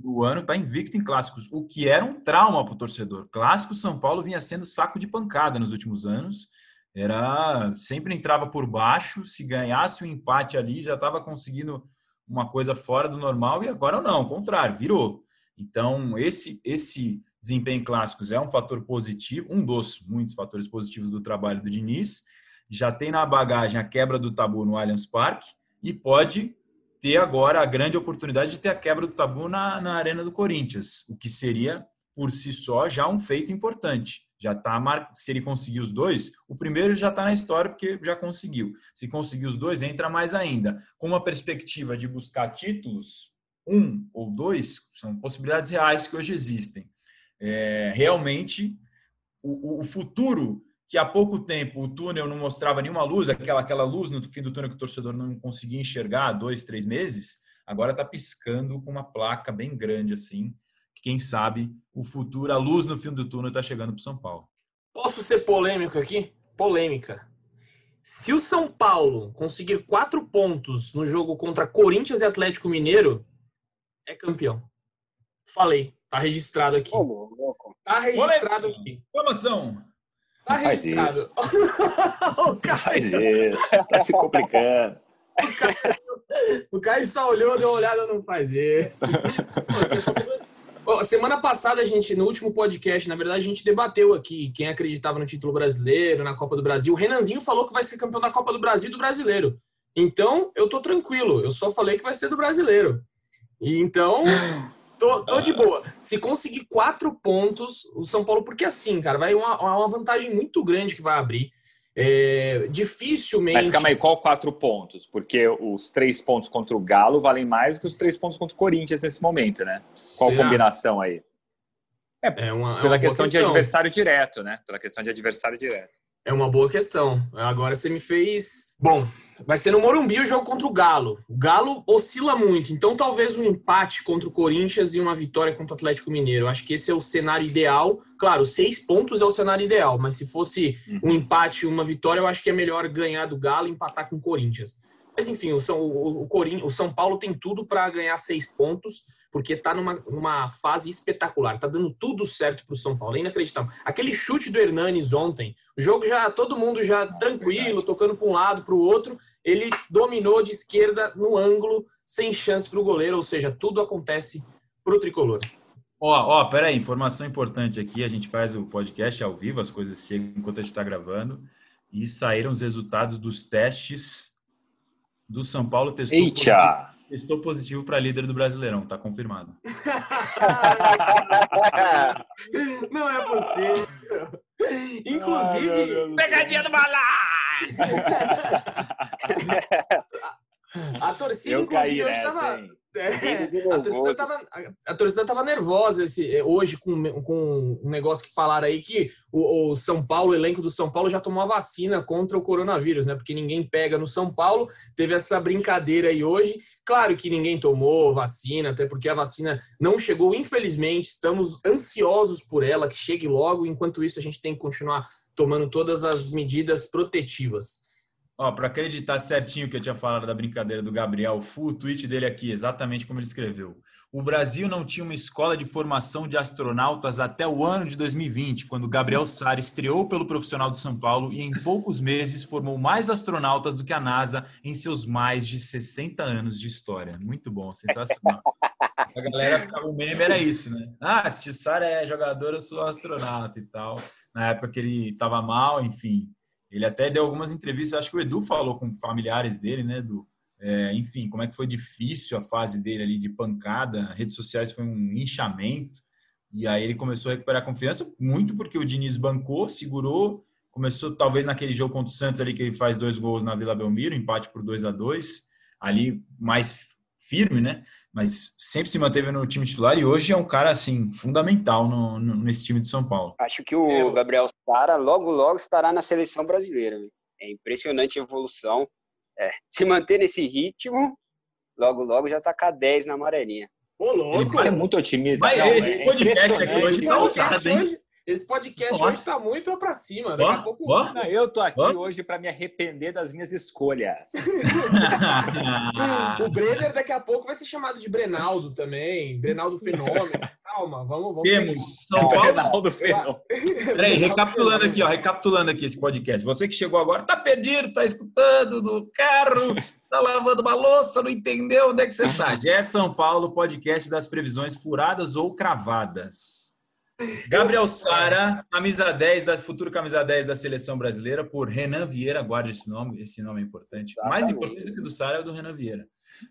do ano está invicto em clássicos, o que era um trauma para o torcedor. Clássico São Paulo vinha sendo saco de pancada nos últimos anos. Era sempre entrava por baixo, se ganhasse o um empate ali já estava conseguindo uma coisa fora do normal e agora não, ao contrário, virou. Então, esse esse desempenho em clássicos é um fator positivo, um dos muitos fatores positivos do trabalho do Diniz. Já tem na bagagem a quebra do tabu no Allianz Parque e pode ter agora a grande oportunidade de ter a quebra do tabu na, na Arena do Corinthians, o que seria, por si só, já um feito importante. Já tá mar... Se ele conseguir os dois, o primeiro já está na história porque já conseguiu. Se conseguir os dois, entra mais ainda. Com uma perspectiva de buscar títulos, um ou dois, são possibilidades reais que hoje existem. É, realmente, o, o, futuro, que há pouco tempo o túnel não mostrava nenhuma luz, aquela, aquela luz no fim do túnel que o torcedor não conseguia enxergar há dois, três meses, agora está piscando com uma placa bem grande assim. Quem sabe o futuro, a luz no fim do túnel está chegando para São Paulo. Posso ser polêmico aqui? Polêmica. Se o São Paulo conseguir quatro pontos no jogo contra Corinthians e Atlético Mineiro, é campeão. Falei, tá registrado aqui. Tá registrado aqui. Informação. Tá não registrado. o Caio... faz isso. Tá se complicando. O Caio, o só olhou, deu uma olhada, não faz isso. Semana passada, a gente, no último podcast, na verdade, a gente debateu aqui quem acreditava no título brasileiro, na Copa do Brasil. O Renanzinho falou que vai ser campeão da Copa do Brasil e do brasileiro. Então, eu tô tranquilo. Eu só falei que vai ser do brasileiro. E então, tô, tô de boa. Se conseguir quatro pontos, o São Paulo, porque assim, cara, vai uma, uma vantagem muito grande que vai abrir. É, dificilmente. Mas calma aí, qual quatro pontos? Porque os três pontos contra o Galo valem mais do que os três pontos contra o Corinthians nesse momento, né? Qual Será? combinação aí? É, é uma, pela é uma questão, questão de adversário direto, né? Pela questão de adversário direto. É uma boa questão. Agora você me fez. Bom, vai ser no Morumbi o jogo contra o Galo. O Galo oscila muito, então talvez um empate contra o Corinthians e uma vitória contra o Atlético Mineiro. Acho que esse é o cenário ideal. Claro, seis pontos é o cenário ideal, mas se fosse um uhum. empate e uma vitória, eu acho que é melhor ganhar do Galo e empatar com o Corinthians. Mas enfim, o São, o, o, o São Paulo tem tudo para ganhar seis pontos, porque está numa, numa fase espetacular. Está dando tudo certo para o São Paulo. É inacreditável. Aquele chute do Hernanes ontem, o jogo já, todo mundo já tranquilo, tocando para um lado, para o outro. Ele dominou de esquerda no ângulo, sem chance para o goleiro. Ou seja, tudo acontece para o tricolor. Ó, ó, peraí, informação importante aqui. A gente faz o podcast ao vivo, as coisas chegam enquanto a gente está gravando. E saíram os resultados dos testes do São Paulo testou Eita. positivo, testou positivo para líder do Brasileirão, tá confirmado. Não é possível. Inclusive, Ai, pegadinha do balá! A torcida, Eu inclusive, hoje estava. É, a, torcida tava, a, torcida tava nervosa esse, é, hoje com, com um negócio que falaram aí que o, o, São Paulo, o elenco do São Paulo já tomou a vacina contra o coronavírus, né? Porque ninguém pega no São Paulo. Teve essa brincadeira aí hoje. Claro que ninguém tomou vacina, até porque a vacina não chegou, infelizmente. Estamos ansiosos por ela, que chegue logo. Enquanto isso, a gente tem que continuar tomando todas as medidas protetivas. Ó, para acreditar certinho que eu tinha falado da brincadeira do Gabriel Fu, o tweet dele aqui, exatamente como ele escreveu. O Brasil não tinha uma escola de formação de astronautas até o ano de 2020, quando Gabriel Sara estreou pelo profissional do São Paulo e em poucos meses formou mais astronautas do que a NASA em seus mais de 60 anos de história. Muito bom, sensacional. A galera ficava, o meme era isso, né? Ah, se o Sara é jogador, eu sou astronauta e tal. Na época que ele estava mal, enfim. Ele até deu algumas entrevistas, acho que o Edu falou com familiares dele, né, Edu? É, enfim, como é que foi difícil a fase dele ali de pancada, redes sociais foi um inchamento, e aí ele começou a recuperar a confiança, muito porque o Diniz bancou, segurou, começou talvez naquele jogo contra o Santos ali que ele faz dois gols na Vila Belmiro, empate por 2 a 2 ali mais firme, né? Mas sempre se manteve no time titular e hoje é um cara assim fundamental no, no nesse time de São Paulo. Acho que o é. Gabriel Sara logo logo estará na seleção brasileira. Né? É impressionante a evolução. É, se manter nesse ritmo, logo logo já tá com a 10 na amarelinha. Ô, louco! Você é muito otimista. Mas não, esse é podcast aqui hoje tá ousado, hein? Esse podcast Nossa. hoje tá muito pra cima. Daqui a pouco. Não, eu tô aqui hoje para me arrepender das minhas escolhas. o Brenner daqui a pouco vai ser chamado de Brenaldo também. Brenaldo Fenômeno. Calma, vamos. vamos Temos São Paulo. Brenaldo Fenômeno. Peraí, recapitulando aqui, ó. Recapitulando aqui esse podcast. Você que chegou agora, tá perdido, tá escutando do carro, tá lavando uma louça, não entendeu onde é que você tá. É São Paulo, podcast das previsões furadas ou cravadas. Gabriel Sara, camisa 10 da futuro camisa 10 da seleção brasileira por Renan Vieira, guarde esse nome, esse nome é importante. Mais importante do que do Sara é o do Renan Vieira.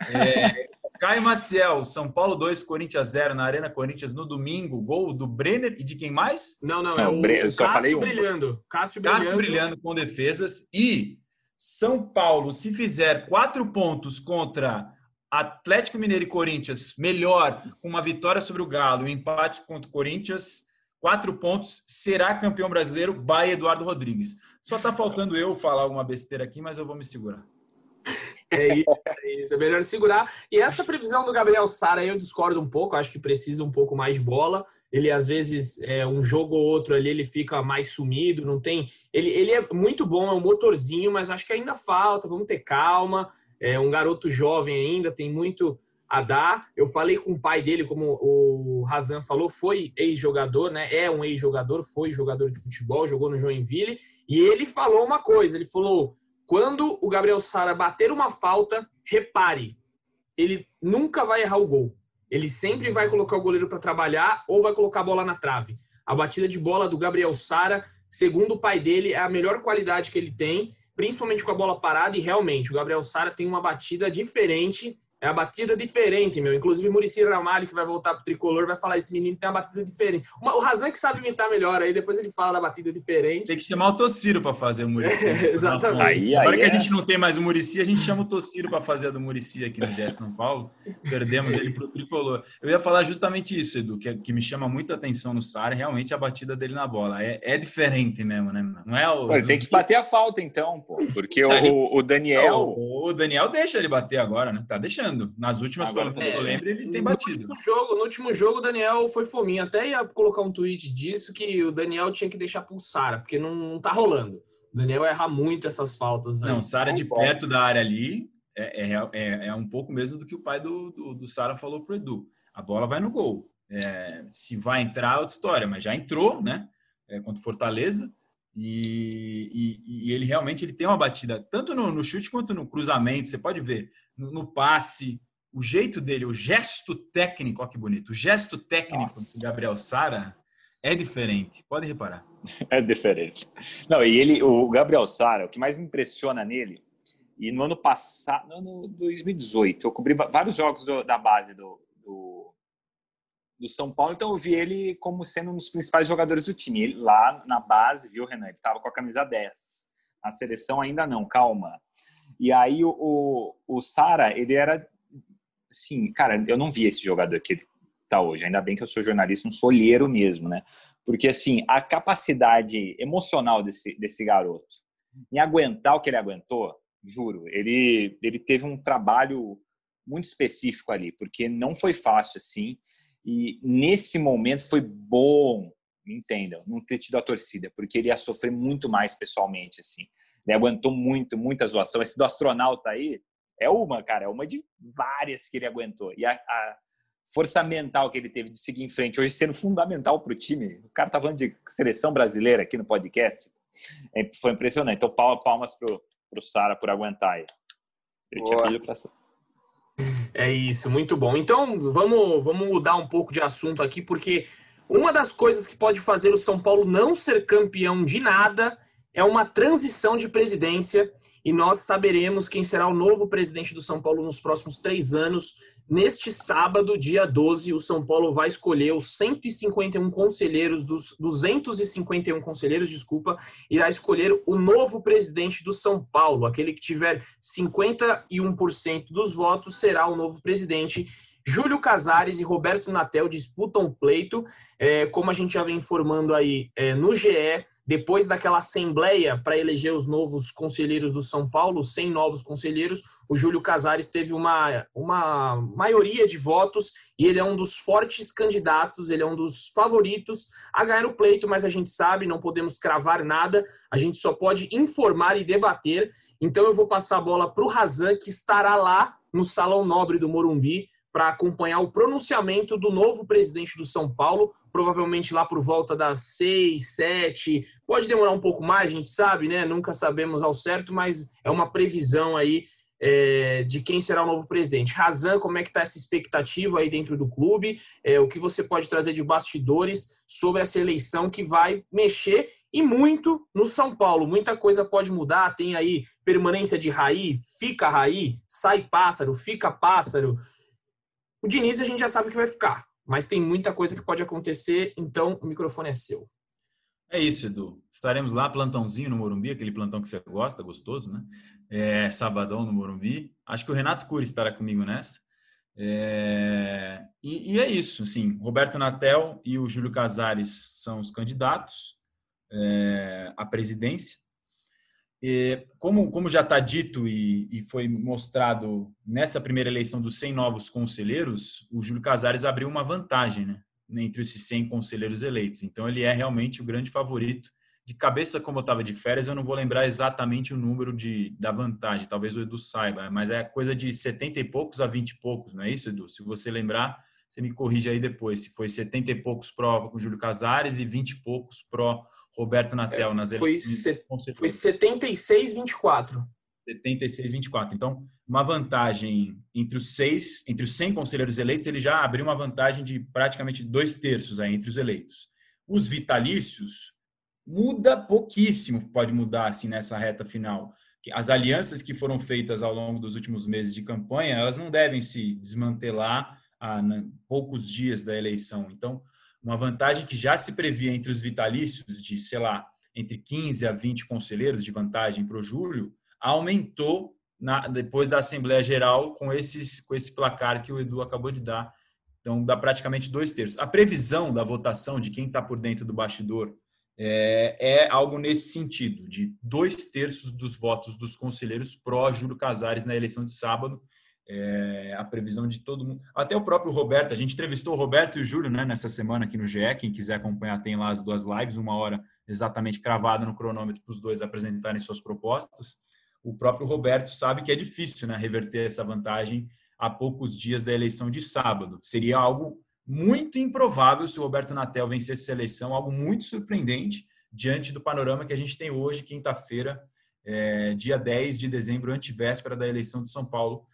É, Caio Maciel, São Paulo 2, Corinthians 0 na Arena Corinthians no domingo, gol do Brenner e de quem mais? Não, não, é o, o só Cássio um. brilhando. Cássio brilhando. Cássio brilhando com defesas e São Paulo, se fizer quatro pontos contra Atlético Mineiro e Corinthians melhor com uma vitória sobre o Galo um empate contra o Corinthians, quatro pontos, será campeão brasileiro by Eduardo Rodrigues. Só está faltando eu falar alguma besteira aqui, mas eu vou me segurar. É isso, é isso, é melhor segurar. E essa previsão do Gabriel Sara eu discordo um pouco, acho que precisa um pouco mais de bola. Ele, às vezes, é, um jogo ou outro ali, ele fica mais sumido, não tem. Ele, ele é muito bom, é um motorzinho, mas acho que ainda falta, vamos ter calma. É um garoto jovem ainda, tem muito a dar. Eu falei com o pai dele, como o Razan falou, foi ex-jogador, né? É um ex-jogador, foi jogador de futebol, jogou no Joinville, e ele falou uma coisa, ele falou: quando o Gabriel Sara bater uma falta, repare, ele nunca vai errar o gol. Ele sempre vai colocar o goleiro para trabalhar ou vai colocar a bola na trave. A batida de bola do Gabriel Sara, segundo o pai dele, é a melhor qualidade que ele tem, principalmente com a bola parada. E realmente, o Gabriel Sara tem uma batida diferente é a batida diferente, meu. Inclusive, o Murici Ramalho, que vai voltar pro tricolor, vai falar: esse menino tem uma batida diferente. Uma, o Razan que sabe imitar melhor aí, depois ele fala da batida diferente. Tem que chamar o Tociro para fazer o Murici. É, exatamente. Aí, Agora aí, que a gente não tem mais o Murici, a gente chama o Tociro para fazer a do Murici aqui no GS São Paulo. Perdemos ele pro tricolor. Eu ia falar justamente isso, Edu, que, que me chama muita atenção no Sara, realmente a batida dele na bola. É, é diferente mesmo, né? Não é o. Ele tem que bater a falta, então, pô. Porque o, o Daniel. O, o Daniel deixa ele bater agora, né? Tá deixando. Nas últimas Agora, que eu lembro, ele tem batido. No último, jogo, no último jogo, o Daniel foi fominho. Até ia colocar um tweet disso que o Daniel tinha que deixar pro Sara, porque não, não tá rolando. O Daniel erra muito essas faltas. Aí. Não, Sara de perto da área ali é, é, é, é, um pouco mesmo do que o pai do, do, do Sara falou pro Edu. A bola vai no gol. É, se vai entrar, é outra história, mas já entrou, né? É, contra o Fortaleza. E, e, e, ele realmente ele tem uma batida, tanto no, no chute quanto no cruzamento. Você pode ver no, no passe, o jeito dele, o gesto técnico, olha que bonito, o gesto técnico Nossa. do Gabriel Sara é diferente, pode reparar. É diferente. Não, e ele, o Gabriel Sara, o que mais me impressiona nele, e no ano passado, no ano 2018, eu cobri vários jogos do, da base do, do, do, São Paulo, então eu vi ele como sendo um dos principais jogadores do time. Ele, lá na base, viu, Renan? Ele estava com a camisa 10. A seleção ainda não, calma. E aí o, o, o Sara, ele era assim, cara, eu não vi esse jogador que tá hoje. Ainda bem que eu sou jornalista, um solheiro mesmo, né? Porque, assim, a capacidade emocional desse, desse garoto em aguentar o que ele aguentou, juro, ele, ele teve um trabalho muito específico ali, porque não foi fácil, assim. E nesse momento foi bom, me entendam, não ter tido a torcida, porque ele ia sofrer muito mais pessoalmente, assim. Ele aguentou muito, muita zoação. Esse do astronauta aí, é uma, cara, é uma de várias que ele aguentou. E a, a força mental que ele teve de seguir em frente, hoje sendo fundamental para o time. O cara tá falando de seleção brasileira aqui no podcast. É, foi impressionante. Então, palmas pro, pro Sara por aguentar aí. Ele tinha pedido pra... É isso, muito bom. Então, vamos, vamos mudar um pouco de assunto aqui, porque uma das coisas que pode fazer o São Paulo não ser campeão de nada é uma transição de presidência e nós saberemos quem será o novo presidente do São Paulo nos próximos três anos. Neste sábado, dia 12, o São Paulo vai escolher os 151 conselheiros, dos 251 conselheiros, desculpa, irá escolher o novo presidente do São Paulo. Aquele que tiver 51% dos votos será o novo presidente. Júlio Casares e Roberto Natel disputam o pleito. É, como a gente já vem informando aí é, no GE, depois daquela assembleia para eleger os novos conselheiros do São Paulo, 100 novos conselheiros, o Júlio Casares teve uma, uma maioria de votos e ele é um dos fortes candidatos, ele é um dos favoritos a ganhar o pleito, mas a gente sabe, não podemos cravar nada, a gente só pode informar e debater. Então eu vou passar a bola para o Razan, que estará lá no Salão Nobre do Morumbi para acompanhar o pronunciamento do novo presidente do São Paulo, provavelmente lá por volta das seis, sete, pode demorar um pouco mais, a gente sabe, né? Nunca sabemos ao certo, mas é uma previsão aí é, de quem será o novo presidente. Razan, como é que está essa expectativa aí dentro do clube? É, o que você pode trazer de bastidores sobre essa eleição que vai mexer e muito no São Paulo? Muita coisa pode mudar, tem aí permanência de Raí, fica Raí, sai pássaro, fica pássaro. O Diniz a gente já sabe que vai ficar mas tem muita coisa que pode acontecer, então o microfone é seu. É isso, Edu. Estaremos lá, plantãozinho no Morumbi, aquele plantão que você gosta, gostoso, né? É, sabadão no Morumbi. Acho que o Renato Cury estará comigo nessa. É, e, e, é isso, sim. Roberto Natel e o Júlio Casares são os candidatos é, à presidência. Como, como já está dito e, e, foi mostrado nessa primeira eleição dos 100 novos conselheiros, o Júlio Casares abriu uma vantagem né, entre esses 100 conselheiros eleitos. Então, ele é realmente o grande favorito de cabeça, como eu estava de férias, eu não vou lembrar exatamente o número de, da vantagem, talvez o Edu saiba, mas é coisa de 70 e poucos a 20 e poucos, não é isso, Edu? Se você lembrar, você me corrige aí depois, se foi 70 e poucos pró com Júlio Casares e 20 e poucos pró Roberto Natel é, nas eleições. Foi, foi 76 24. 76 24. Então, uma vantagem entre os seis, entre os 100 conselheiros eleitos, ele já abriu uma vantagem de praticamente dois terços aí entre os eleitos. Os vitalícios, muda pouquíssimo, pode mudar assim nessa reta final. As alianças que foram feitas ao longo dos últimos meses de campanha, elas não devem se desmantelar a poucos dias da eleição. Então, uma vantagem que já se previa entre os vitalícios de, sei lá, entre 15 a 20 conselheiros de vantagem para o Júlio, aumentou na, depois da Assembleia Geral com, esses, com esse placar que o Edu acabou de dar. Então, dá praticamente dois terços. A previsão da votação de quem está por dentro do bastidor é, é, algo nesse sentido, de dois terços dos votos dos conselheiros pró-Júlio Casares na eleição de sábado. É, a previsão de todo mundo. Até o próprio Roberto, a gente entrevistou o Roberto e o Júlio né, nessa semana aqui no GE. Quem quiser acompanhar, tem lá as duas lives, uma hora exatamente cravada no cronômetro para os dois apresentarem suas propostas. O próprio Roberto sabe que é difícil né, reverter essa vantagem a poucos dias da eleição de sábado. Seria algo muito improvável se o Roberto Natel vencesse essa eleição, algo muito surpreendente diante do panorama que a gente tem hoje, quinta-feira, é, dia 10 de dezembro, antivéspera da eleição de São Paulo,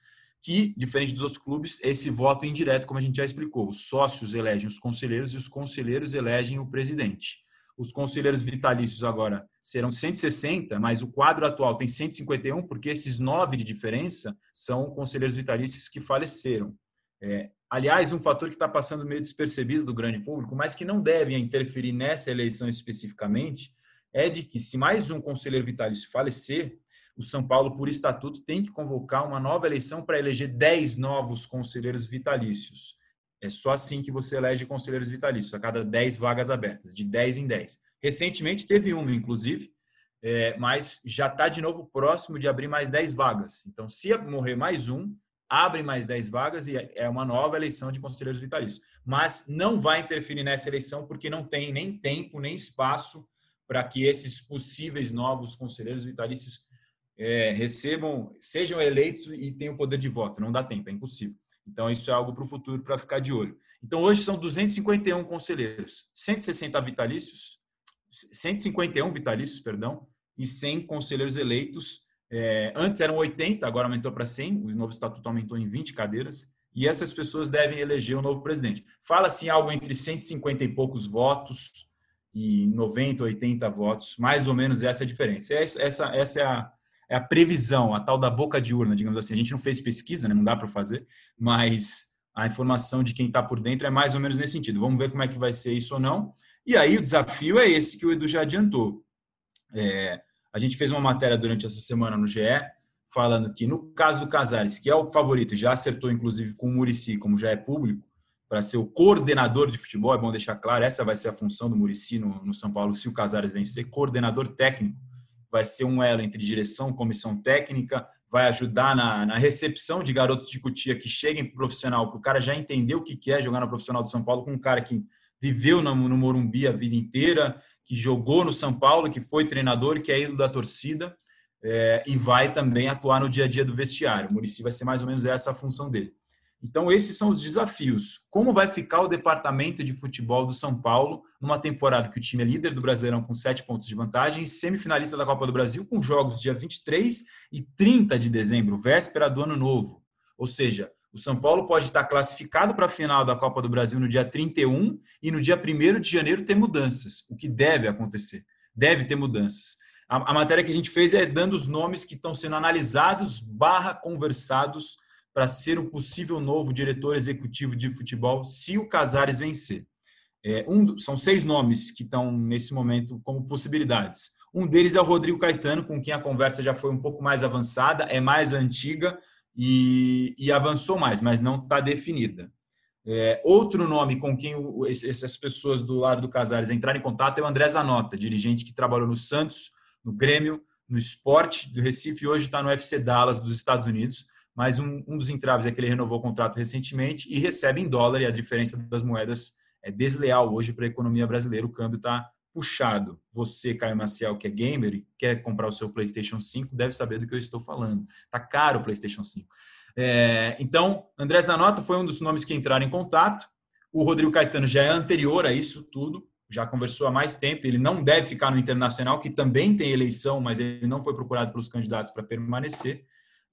que, diferente dos outros clubes, esse voto indireto, como a gente já explicou, os sócios elegem os conselheiros e os conselheiros elegem o presidente. Os conselheiros vitalícios agora serão 160, mas o quadro atual tem 151, porque esses nove de diferença são conselheiros vitalícios que faleceram. É, aliás, um fator que está passando meio despercebido do grande público, mas que não deve interferir nessa eleição especificamente, é de que se mais um conselheiro vitalício falecer, o São Paulo, por estatuto, tem que convocar uma nova eleição para eleger 10 novos conselheiros vitalícios. É só assim que você elege conselheiros vitalícios, a cada 10 vagas abertas, de 10 em 10. Recentemente teve uma, inclusive, é, mas já está de novo próximo de abrir mais 10 vagas. Então, se morrer mais um, abre mais 10 vagas e é uma nova eleição de conselheiros vitalícios. Mas não vai interferir nessa eleição porque não tem nem tempo, nem espaço para que esses possíveis novos conselheiros vitalícios é, recebam, sejam eleitos e tenham poder de voto. Não dá tempo, é impossível. Então, isso é algo para o futuro para ficar de olho. Então, hoje são 251 conselheiros, 160 vitalícios, 151 vitalícios, perdão, e 100 conselheiros eleitos é, antes eram 80, agora aumentou para 100, o novo estatuto aumentou em 20 cadeiras, e essas pessoas devem eleger o novo presidente. Fala-se algo entre 150 e poucos votos e 90, 80 votos, mais ou menos essa é a diferença. Essa, essa, essa é, a, é a previsão, a tal da boca de urna, digamos assim. A gente não fez pesquisa, né? não dá para fazer, mas a informação de quem está por dentro é mais ou menos nesse sentido. Vamos ver como é que vai ser isso ou não. E aí o desafio é esse que o Edu já adiantou. É, a gente fez uma matéria durante essa semana no GE falando que no caso do Casares, que é o favorito, já acertou inclusive com o Murici, como já é público, para ser o coordenador de futebol, é bom deixar claro, essa vai ser a função do Murici no, no São Paulo, se o Casares vencer, coordenador técnico, vai ser um elo entre direção, comissão técnica, vai ajudar na, na recepção de garotos de cutia que cheguem para o profissional, para o cara já entender o que é jogar no profissional do São Paulo com um cara que viveu no, no Morumbi a vida inteira, que jogou no São Paulo, que foi treinador, que é ídolo da torcida é, e vai também atuar no dia a dia do vestiário. O Murici vai ser mais ou menos essa a função dele. Então, esses são os desafios. Como vai ficar o departamento de futebol do São Paulo numa temporada que o time é líder do Brasileirão com sete pontos de vantagem e semifinalista da Copa do Brasil com jogos dia 23 e 30 de dezembro, véspera do Ano Novo. Ou seja, o São Paulo pode estar classificado para a final da Copa do Brasil no dia 31 e no dia 1 de janeiro ter mudanças, o que deve acontecer. Deve ter mudanças. A, a matéria que a gente fez é dando os nomes que estão sendo analisados barra conversados para ser o possível novo diretor executivo de futebol se o Casares vencer. É, um, são seis nomes que estão nesse momento como possibilidades. Um deles é o Rodrigo Caetano, com quem a conversa já foi um pouco mais avançada, é mais antiga e, e avançou mais, mas não está definida. É, outro nome com quem o, essas pessoas do lado do Casares entraram em contato é o André Zanota, dirigente que trabalhou no Santos, no Grêmio, no Esporte do Recife e hoje está no FC Dallas dos Estados Unidos. Mas um, um dos entraves é que ele renovou o contrato recentemente e recebe em dólar e a diferença das moedas é desleal hoje para a economia brasileira. O câmbio está puxado. Você, Caio Maciel, que é gamer e quer comprar o seu PlayStation 5, deve saber do que eu estou falando. Está caro o PlayStation 5. É, então, André Zanotto foi um dos nomes que entraram em contato. O Rodrigo Caetano já é anterior a isso tudo, já conversou há mais tempo. Ele não deve ficar no Internacional, que também tem eleição, mas ele não foi procurado pelos candidatos para permanecer.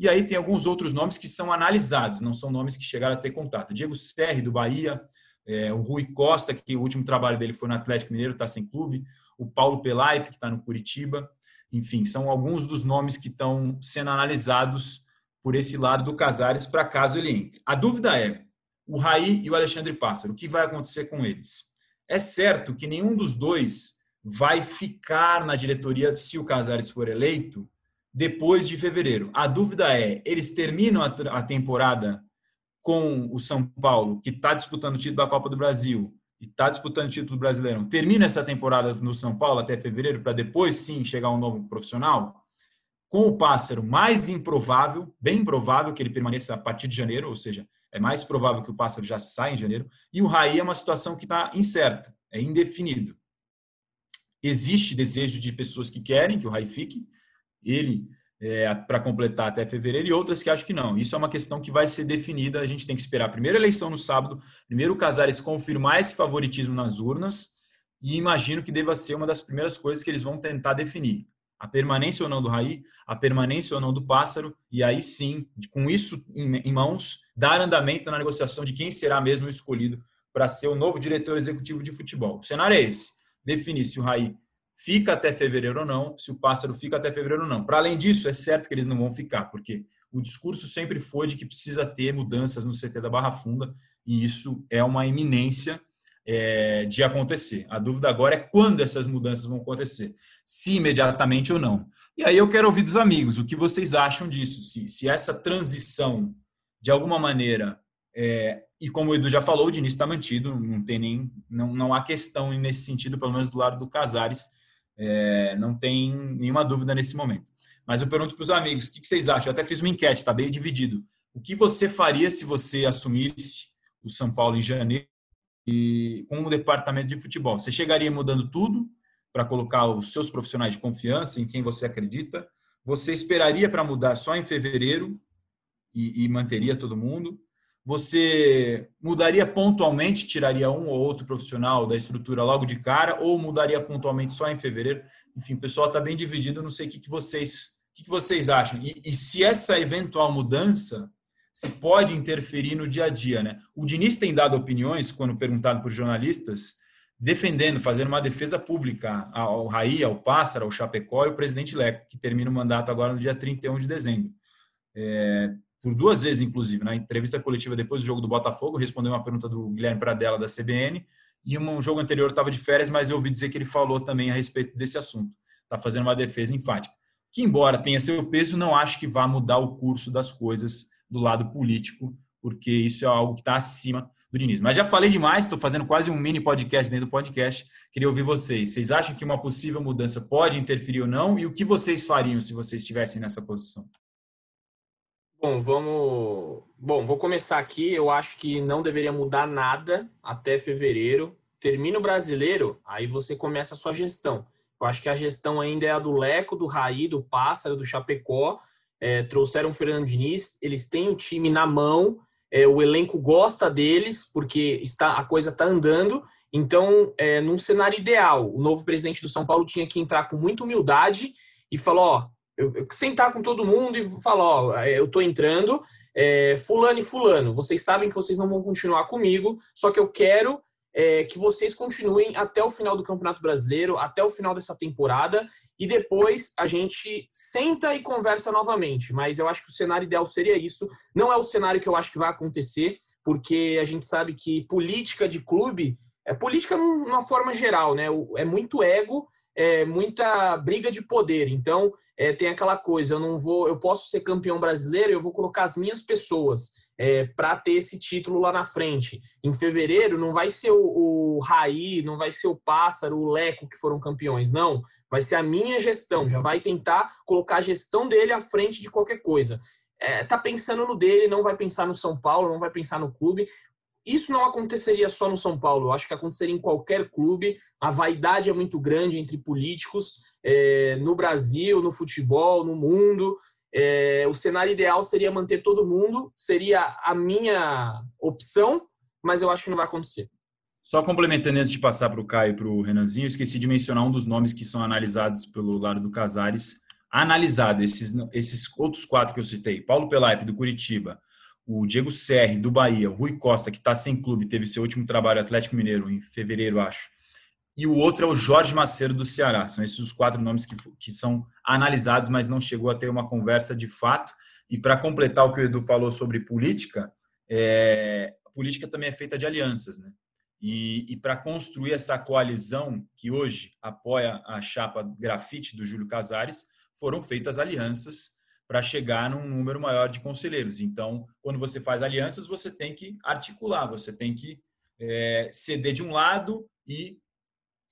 E aí tem alguns outros nomes que são analisados, não são nomes que chegaram a ter contato. Diego Serri, do Bahia, é, o Rui Costa, que o último trabalho dele foi no Atlético Mineiro, está sem clube, o Paulo Pelaipe, que está no Curitiba. Enfim, são alguns dos nomes que estão sendo analisados por esse lado do Casares para caso ele entre. A dúvida é o Raí e o Alexandre Pássaro, o que vai acontecer com eles? É certo que nenhum dos dois vai ficar na diretoria se o Casares for eleito depois de fevereiro. A dúvida é, eles terminam a temporada com o São Paulo, que está disputando o título da Copa do Brasil e está disputando o título do Brasileirão, termina essa temporada no São Paulo até fevereiro para depois sim chegar um novo profissional? com o pássaro mais improvável, bem improvável que ele permaneça a partir de janeiro, ou seja, é mais provável que o pássaro já saia em janeiro, e o Raí é uma situação que está incerta, é indefinido. Existe desejo de pessoas que querem que o Raí fique, ele é, para completar até fevereiro, e outras que acham que não. Isso é uma questão que vai ser definida, a gente tem que esperar a primeira eleição no sábado, primeiro o Casares confirmar esse favoritismo nas urnas, e imagino que deva ser uma das primeiras coisas que eles vão tentar definir a permanência ou não do Raí, a permanência ou não do Pássaro, e aí sim, com isso em mãos, dar andamento na negociação de quem será mesmo escolhido para ser o novo diretor executivo de futebol. O cenário é esse: definir se o Raí fica até fevereiro ou não, se o Pássaro fica até fevereiro ou não. Para além disso, é certo que eles não vão ficar, porque o discurso sempre foi de que precisa ter mudanças no CT da Barra Funda, e isso é uma iminência é, de acontecer. A dúvida agora é quando essas mudanças vão acontecer, se imediatamente ou não. E aí eu quero ouvir dos amigos o que vocês acham disso, se, se essa transição, de alguma maneira, é, e como o Edu já falou, o Diniz está mantido, não tem nem, não, não há questão nesse sentido, pelo menos do lado do Casares, é, não tem nenhuma dúvida nesse momento. Mas eu pergunto para os amigos, o que, vocês acham? Eu até fiz uma enquete, está bem dividido. O que você faria se você assumisse o São Paulo em janeiro e com o departamento de futebol. Você chegaria mudando tudo para colocar os seus profissionais de confiança em quem você acredita? Você esperaria para mudar só em fevereiro e, e, manteria todo mundo? Você mudaria pontualmente, tiraria um ou outro profissional da estrutura logo de cara, ou mudaria pontualmente só em fevereiro? Enfim, o pessoal está bem dividido. Não sei o que, que vocês, o que, que vocês acham. E, e se essa eventual mudança se pode interferir no dia a dia. Né? O Diniz tem dado opiniões, quando perguntado por jornalistas, defendendo, fazendo uma defesa pública ao Raí, ao Pássaro, ao Chapecó e ao presidente Leco, que termina o mandato agora no dia 31 de dezembro. É, por duas vezes, inclusive, na entrevista coletiva depois do jogo do Botafogo, respondeu uma pergunta do Guilherme Pradella, da CBN, e um jogo anterior estava de férias, mas eu ouvi dizer que ele falou também a respeito desse assunto. Está fazendo uma defesa enfática. Que, embora tenha seu peso, não acho que vá mudar o curso das coisas do lado político, porque isso é algo que está acima do Diniz. Mas já falei demais, estou fazendo quase um mini podcast dentro do podcast. Queria ouvir vocês. Vocês acham que uma possível mudança pode interferir ou não? E o que vocês fariam se vocês estivessem nessa posição? Bom, vamos. Bom, vou começar aqui. Eu acho que não deveria mudar nada até fevereiro. Termina o brasileiro, aí você começa a sua gestão. Eu acho que a gestão ainda é a do Leco, do Raí, do Pássaro, do Chapecó é, trouxeram o Fernando Diniz, eles têm o time na mão, é, o elenco gosta deles, porque está, a coisa está andando. Então, é, num cenário ideal, o novo presidente do São Paulo tinha que entrar com muita humildade e falar: ó, eu, eu sentar com todo mundo e falar: ó, é, eu estou entrando, é, Fulano e Fulano, vocês sabem que vocês não vão continuar comigo, só que eu quero é, que vocês continuem até o final do Campeonato Brasileiro, até o final dessa temporada, e depois a gente senta e conversa novamente. Mas eu acho que o cenário ideal seria isso. Não é o cenário que eu acho que vai acontecer, porque a gente sabe que política de clube é política numa forma geral, né? É muito ego, é muita briga de poder. Então, é, tem aquela coisa, eu não vou, eu posso ser campeão brasileiro, eu vou colocar as minhas pessoas é, para ter esse título lá na frente. Em fevereiro não vai ser o, o Raí, não vai ser o Pássaro, o Leco que foram campeões, não. Vai ser a minha gestão. Já vai tentar colocar a gestão dele à frente de qualquer coisa. É, tá pensando no dele, não vai pensar no São Paulo, não vai pensar no clube. Isso não aconteceria só no São Paulo, eu acho que aconteceria em qualquer clube. A vaidade é muito grande entre políticos, é, no Brasil, no futebol, no mundo. É, o cenário ideal seria manter todo mundo, seria a minha opção, mas eu acho que não vai acontecer. Só complementando antes de passar para o Caio e para o Renanzinho, esqueci de mencionar um dos nomes que são analisados pelo lado do Casares. Analisado, esses, esses outros quatro que eu citei: Paulo Pelaipe, do Curitiba, o Diego Serri, do Bahia, o Rui Costa, que está sem clube, teve seu último trabalho Atlético Mineiro em fevereiro, acho. E o outro é o Jorge Macedo, do Ceará. São esses os quatro nomes que, que são analisados, mas não chegou a ter uma conversa de fato. E para completar o que o Edu falou sobre política, é, política também é feita de alianças, né? E, e para construir essa coalizão que hoje apoia a chapa grafite do Júlio Casares, foram feitas alianças para chegar num número maior de conselheiros. Então, quando você faz alianças, você tem que articular, você tem que é, ceder de um lado e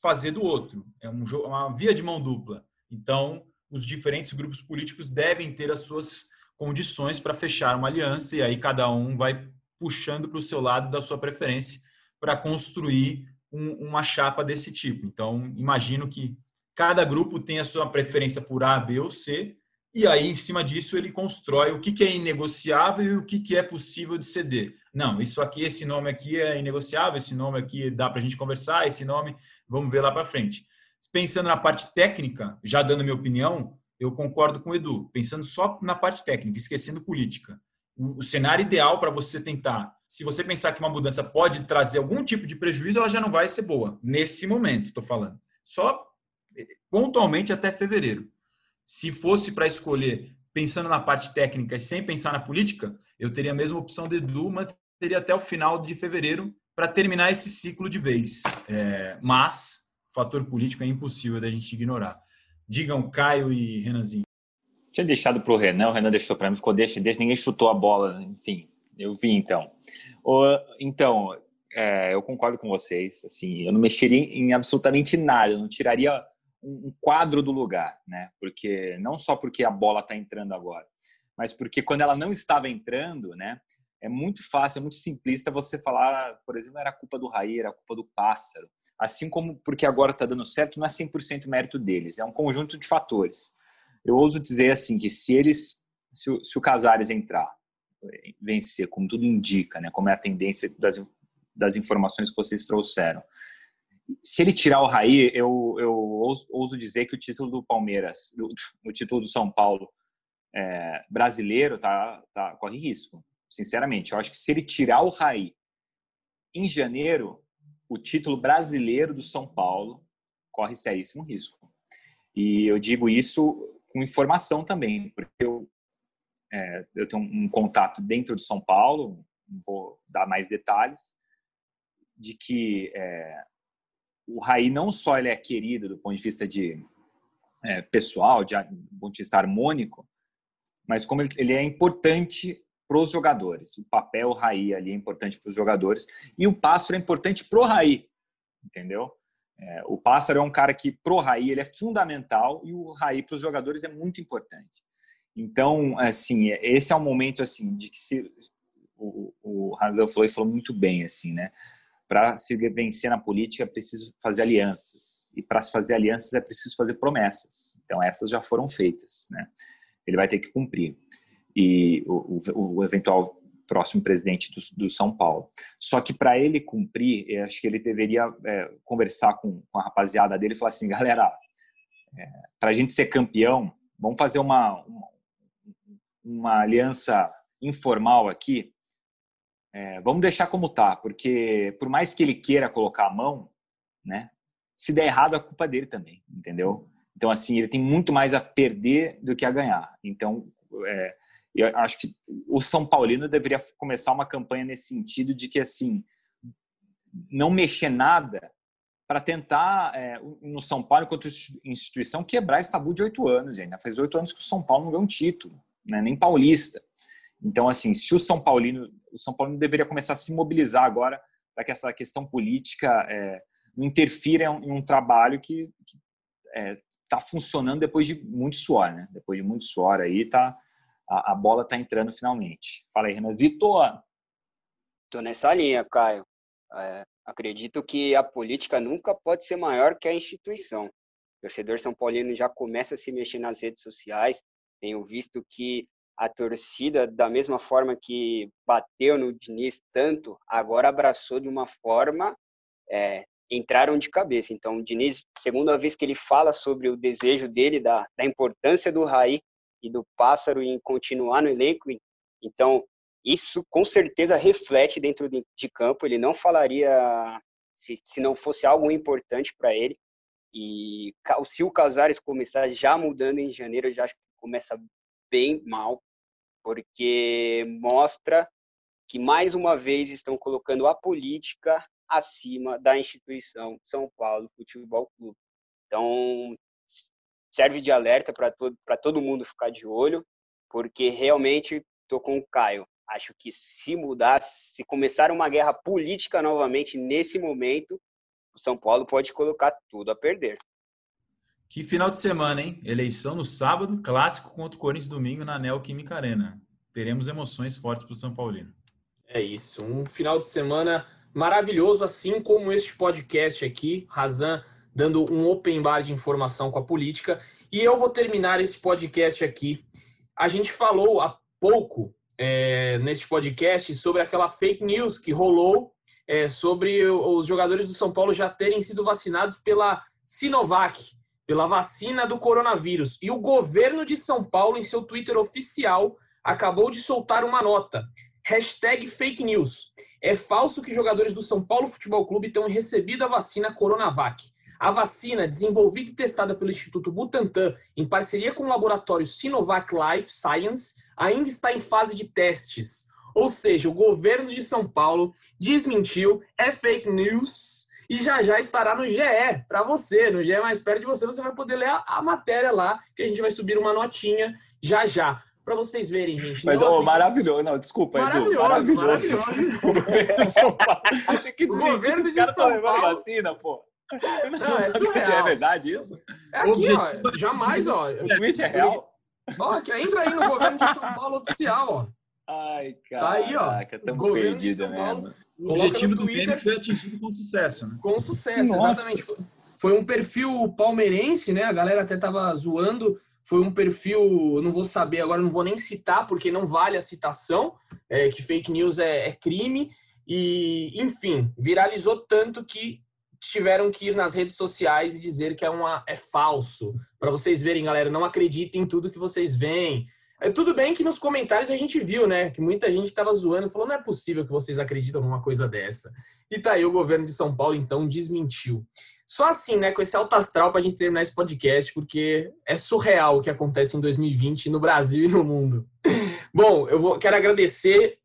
fazer do outro. É um, uma via de mão dupla. Então, os diferentes grupos políticos devem ter as suas condições para fechar uma aliança e aí cada um vai puxando para o seu lado da sua preferência para construir um, uma chapa desse tipo. Então, imagino que cada grupo tem a sua preferência por A, B ou C e aí, em cima disso, ele constrói o que, é inegociável e o que, que é possível de ceder. Não, isso aqui, esse nome aqui é inegociável, esse nome aqui dá para a gente conversar, esse nome, vamos ver lá para frente. Pensando na parte técnica, já dando minha opinião, eu concordo com o Edu. Pensando só na parte técnica, esquecendo política. O, o cenário ideal para você tentar, se você pensar que uma mudança pode trazer algum tipo de prejuízo, ela já não vai ser boa. Nesse momento, estou falando. Só eh, pontualmente até fevereiro se fosse para escolher pensando na parte técnica e sem pensar na política, eu teria a mesma opção de Edu, teria até o final de fevereiro para terminar esse ciclo de vez. É, mas o fator político é impossível da gente ignorar. Digam Caio e Renanzinho. Tinha deixado para o Renan, o Renan deixou para mim, ficou deixa, deixa, ninguém chutou a bola, enfim, eu vi então. então, é, eu concordo com vocês, assim, eu não mexeria em absolutamente nada, eu não tiraria um quadro do lugar, né? Porque não só porque a bola está entrando agora, mas porque quando ela não estava entrando, né? É muito fácil, é muito simplista você falar, por exemplo, era culpa do Raí, era culpa do pássaro. Assim como porque agora está dando certo, não é 100% mérito deles, é um conjunto de fatores. Eu ouso dizer assim que se eles, se o, se o Casares entrar, vencer, como tudo indica, né? Como é a tendência das, das informações que vocês trouxeram, se ele tirar o Raí, eu, eu ouso dizer que o título do Palmeiras, o título do São Paulo é, brasileiro, tá, tá, corre risco. Sinceramente, eu acho que se ele tirar o Raí em janeiro, o título brasileiro do São Paulo corre seríssimo risco. E eu digo isso com informação também, porque eu, é, eu tenho um contato dentro de São Paulo, não vou dar mais detalhes, de que é, o Raí não só ele é querido do ponto de vista de é, pessoal, de, do ponto de vista harmônico, mas como ele, ele é importante para os jogadores. O papel Raí ali é importante para os jogadores e o Pássaro é importante para o Raí, entendeu? É, o Pássaro é um cara que pro Raí ele é fundamental e o Raí para os jogadores é muito importante. Então, assim, esse é um momento assim de que se o, o falou e falou muito bem assim, né? Para se vencer na política é preciso fazer alianças e para se fazer alianças é preciso fazer promessas. Então essas já foram feitas, né? Ele vai ter que cumprir e o, o, o eventual próximo presidente do, do, São Paulo. Só que para ele cumprir, acho que ele deveria é, conversar com, com, a rapaziada dele e falar assim, galera, é, para a gente ser campeão, vamos fazer uma, uma, uma aliança informal aqui é, vamos deixar como tá, porque por mais que ele queira colocar a mão, né? Se der errado, a culpa é dele também, entendeu? Então, assim, ele tem muito mais a perder do que a ganhar. Então, é, eu acho que o São Paulino deveria começar uma campanha nesse sentido de que, assim, não mexer nada para tentar, é, no São Paulo, enquanto instituição, quebrar esse tabu de oito anos, gente. Faz oito anos que o São Paulo não ganhou um título, né? nem paulista. Então, assim, se o São Paulino, o São Paulino deveria começar a se mobilizar agora para que essa questão política é, não interfira em um, trabalho que está é, tá funcionando depois de muito suor, né? Depois de muito suor aí, tá, a, a bola está entrando finalmente. Fala aí, Renazito. Tô nessa linha, Caio. É, acredito que a política nunca pode ser maior que a instituição. O torcedor São Paulino já começa a se mexer nas redes sociais. Tenho visto que a torcida, da mesma forma que bateu no Diniz tanto, agora abraçou de uma forma, é, entraram de cabeça. Então, o Diniz, segunda vez que ele fala sobre o desejo dele, da, da importância do Raí e do Pássaro em continuar no elenco, então isso com certeza reflete dentro de, de campo. Ele não falaria se, se não fosse algo importante para ele. E se o Casares começar já mudando em janeiro, eu já acho que começa bem mal, porque mostra que mais uma vez estão colocando a política acima da instituição São Paulo Futebol Clube. Então, serve de alerta para todo, todo mundo ficar de olho, porque realmente estou com o Caio. Acho que se mudar, se começar uma guerra política novamente nesse momento, o São Paulo pode colocar tudo a perder. Que final de semana, hein? Eleição no sábado, clássico contra o Corinthians domingo na Neoquímica Arena. Teremos emoções fortes para o São Paulino. É isso, um final de semana maravilhoso, assim como este podcast aqui, Razan dando um open bar de informação com a política. E eu vou terminar esse podcast aqui. A gente falou há pouco é, neste podcast sobre aquela fake news que rolou é, sobre os jogadores do São Paulo já terem sido vacinados pela Sinovac, pela vacina do coronavírus. E o governo de São Paulo, em seu Twitter oficial, acabou de soltar uma nota. Hashtag fake news. É falso que jogadores do São Paulo Futebol Clube tenham recebido a vacina Coronavac. A vacina, desenvolvida e testada pelo Instituto Butantan em parceria com o laboratório Sinovac Life Science, ainda está em fase de testes. Ou seja, o governo de São Paulo desmentiu, é fake news e já já estará no GE para você, no GE mais perto de você, você vai poder ler a, a, matéria lá, que a gente vai subir uma notinha já já. Para vocês verem, gente. Mas, oh, maravilhoso. Não, desculpa, maravilhoso, Edu. Maravilhoso. maravilhoso. o governo de São Paulo. Tem que desmentir que os caras estão levando vacina, pô. Não, é surreal. É verdade isso? É aqui, ó. Jamais, ó. O tweet é real? Ó, entra aí no governo de São Paulo oficial, ó. Ai, cara. Tá aí, ó. Tamo perdido mesmo. O objetivo do Twitter foi atingido com sucesso, né? Com sucesso, Nossa. exatamente. Foi um perfil palmeirense, né? A galera até tava zoando. Foi um perfil, não vou saber agora, não vou nem citar, porque não vale a citação, é, que fake news é, é crime. E, enfim, viralizou tanto que tiveram que ir nas redes sociais e dizer que é, uma, é falso. Para vocês verem, galera, não acreditem em tudo que vocês veem. É, tudo bem que nos comentários a gente viu, né? Que muita gente estava zoando, falou: não é possível que vocês acreditam numa coisa dessa. E tá aí, o governo de São Paulo, então, desmentiu. Só assim, né, com esse alto astral para a gente terminar esse podcast, porque é surreal o que acontece em 2020 no Brasil e no mundo. Bom, eu vou, quero agradecer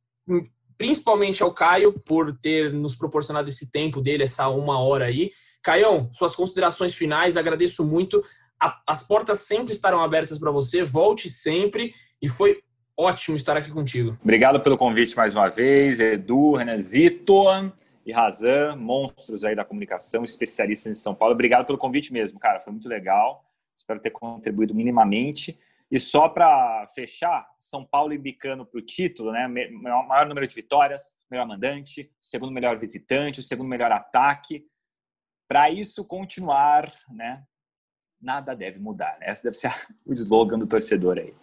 principalmente ao Caio por ter nos proporcionado esse tempo dele, essa uma hora aí. Caião, suas considerações finais, agradeço muito. A, as portas sempre estarão abertas para você, volte sempre e foi ótimo estar aqui contigo. Obrigado pelo convite mais uma vez, Edu, Renanzito e Razan, monstros aí da comunicação, especialistas em São Paulo. Obrigado pelo convite mesmo, cara, foi muito legal. Espero ter contribuído minimamente. E só para fechar, São Paulo embicando para o título, né? Maior número de vitórias, melhor mandante, segundo melhor visitante, o segundo melhor ataque. Para isso continuar, né? Nada deve mudar. Né? Esse deve ser o slogan do torcedor aí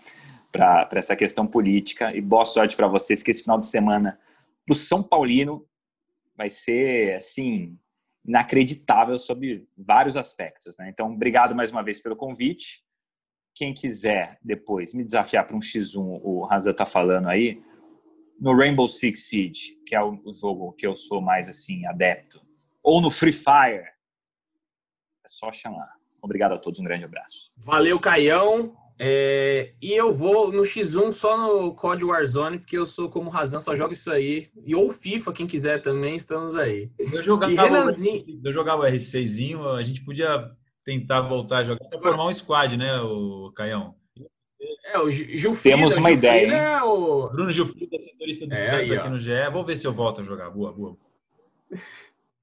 para essa questão política. E boa sorte para vocês que esse final de semana para o São Paulino vai ser assim inacreditável sobre vários aspectos. Né? Então, obrigado mais uma vez pelo convite quem quiser depois me desafiar para um X1, o Hazan está falando aí, no Rainbow Six Siege, que é o jogo que eu sou mais assim adepto, ou no Free Fire, é só chamar. Obrigado a todos, um grande abraço. Valeu, Caião. É, e eu vou no X1 só no COD Warzone, porque eu sou como Razão, só jogo isso aí. E ou FIFA, quem quiser também, estamos aí. Eu jogava, E Renanzinho- eu jogava o R6zinho, a gente podia tentar voltar a jogar, formar um squad, né, o Caião? É, o Gil Gilfrida, Temos uma o ideia, Gilfrida é o... Bruno Gilfrida, setorista do É, Santos aí, aqui ó. no GE. Vou ver se eu volto a jogar. Boa, boa.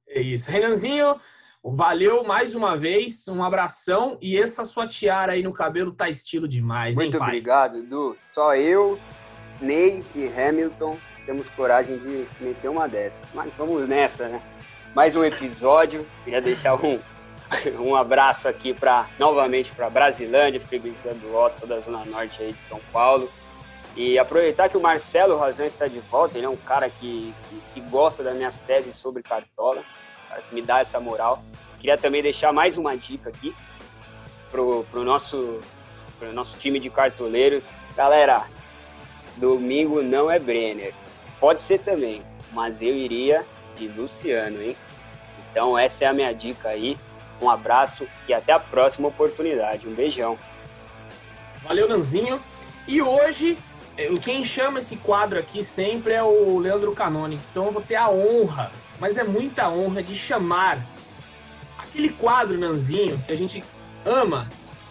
É isso. Renanzinho, valeu mais uma vez, um abração. E essa sua tiara aí no cabelo tá estilo demais, Muito hein, pai? obrigado, Edu. Só eu, Ney e Hamilton temos coragem de meter uma dessa. Mas vamos nessa, né? Mais um episódio. Queria deixar um, um abraço aqui para novamente para Brasilândia, freguesia do Otto, da Zona Norte aí de São Paulo. E aproveitar que o Marcelo Razão está de volta, ele é um cara que, que, que gosta das minhas teses sobre cartola, me dá essa moral. Queria também deixar mais uma dica aqui pro, pro nosso pro nosso time de cartoleiros. Galera, domingo não é Brenner. Pode ser também, mas eu iria de Luciano, hein? Então essa é a minha dica aí. Um abraço e até a próxima oportunidade. Um beijão. Valeu, Nanzinho. E hoje, eh, quem chama esse quadro aqui sempre é o Leandro Canoni. Então eu vou ter a honra, mas é muita honra, de chamar aquele quadro, Nanzinho, que a gente ama.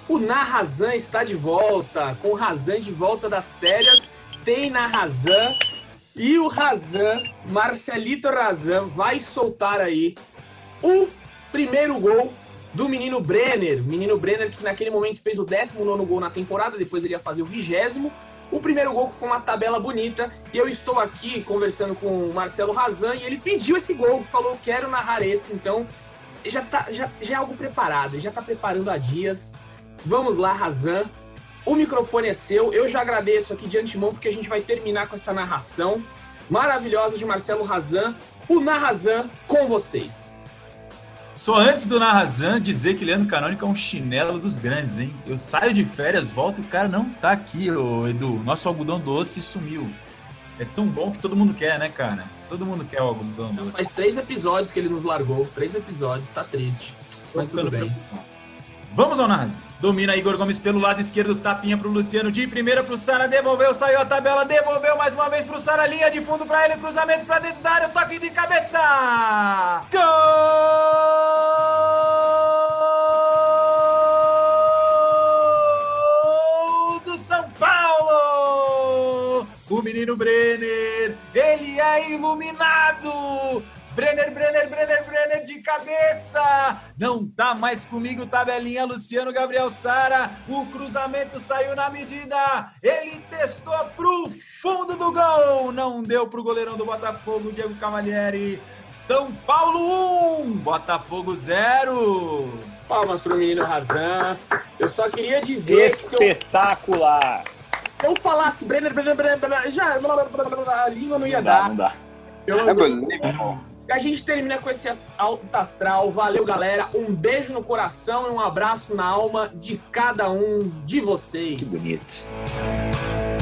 O Na Razan está de volta, com o Razan de volta das férias. Tem Na Razan. E o Razan, Marcelito Razan, vai soltar aí o primeiro gol do menino Brenner. Menino Brenner que naquele momento fez o 19 gol na temporada, depois ele ia fazer o vigésimo. O primeiro gol foi uma tabela bonita e eu estou aqui conversando com o Marcelo Razan e ele pediu esse gol, falou quero narrar esse, então já, tá, já, já é algo preparado, já está preparando há dias. Vamos lá, Razan. O microfone é seu. Eu já agradeço aqui de antemão porque a gente vai terminar com essa narração maravilhosa de Marcelo Razan. O Narrazan com vocês. Só antes do Narrazan dizer que Leandro Canônico é um chinelo dos grandes, hein? Eu saio de férias, volto e o cara não tá aqui, ô Edu. Nosso algodão doce sumiu. É tão bom que todo mundo quer, né, cara? Todo mundo quer o algodão doce. Faz três episódios que ele nos largou. Três episódios, tá triste. Mas tudo bem. Vamos ao Narrazan. Domina Igor Gomes pelo lado esquerdo, tapinha pro Luciano, de primeira pro Sara, devolveu, saiu a tabela, devolveu mais uma vez pro Sara, linha de fundo pra ele, cruzamento pra dentro da área, toque de cabeça! Gol do São Paulo! O menino Brenner, ele é iluminado! Brenner, Brenner, Brenner, Brenner de cabeça! Não tá mais comigo, tabelinha Luciano Gabriel Sara. O cruzamento saiu na medida. Ele testou pro fundo do gol. Não deu pro goleirão do Botafogo, Diego Cavalieri. São Paulo 1, Botafogo 0. Palmas pro menino Razan. Eu só queria dizer que se eu, Espetacular! se eu falasse Brenner, Brenner, Brenner, Brenner, já a língua não ia Não dá, dar. não dá. Eu- É bonito. A gente termina com esse alto astral. Valeu, galera. Um beijo no coração e um abraço na alma de cada um de vocês. Que bonito.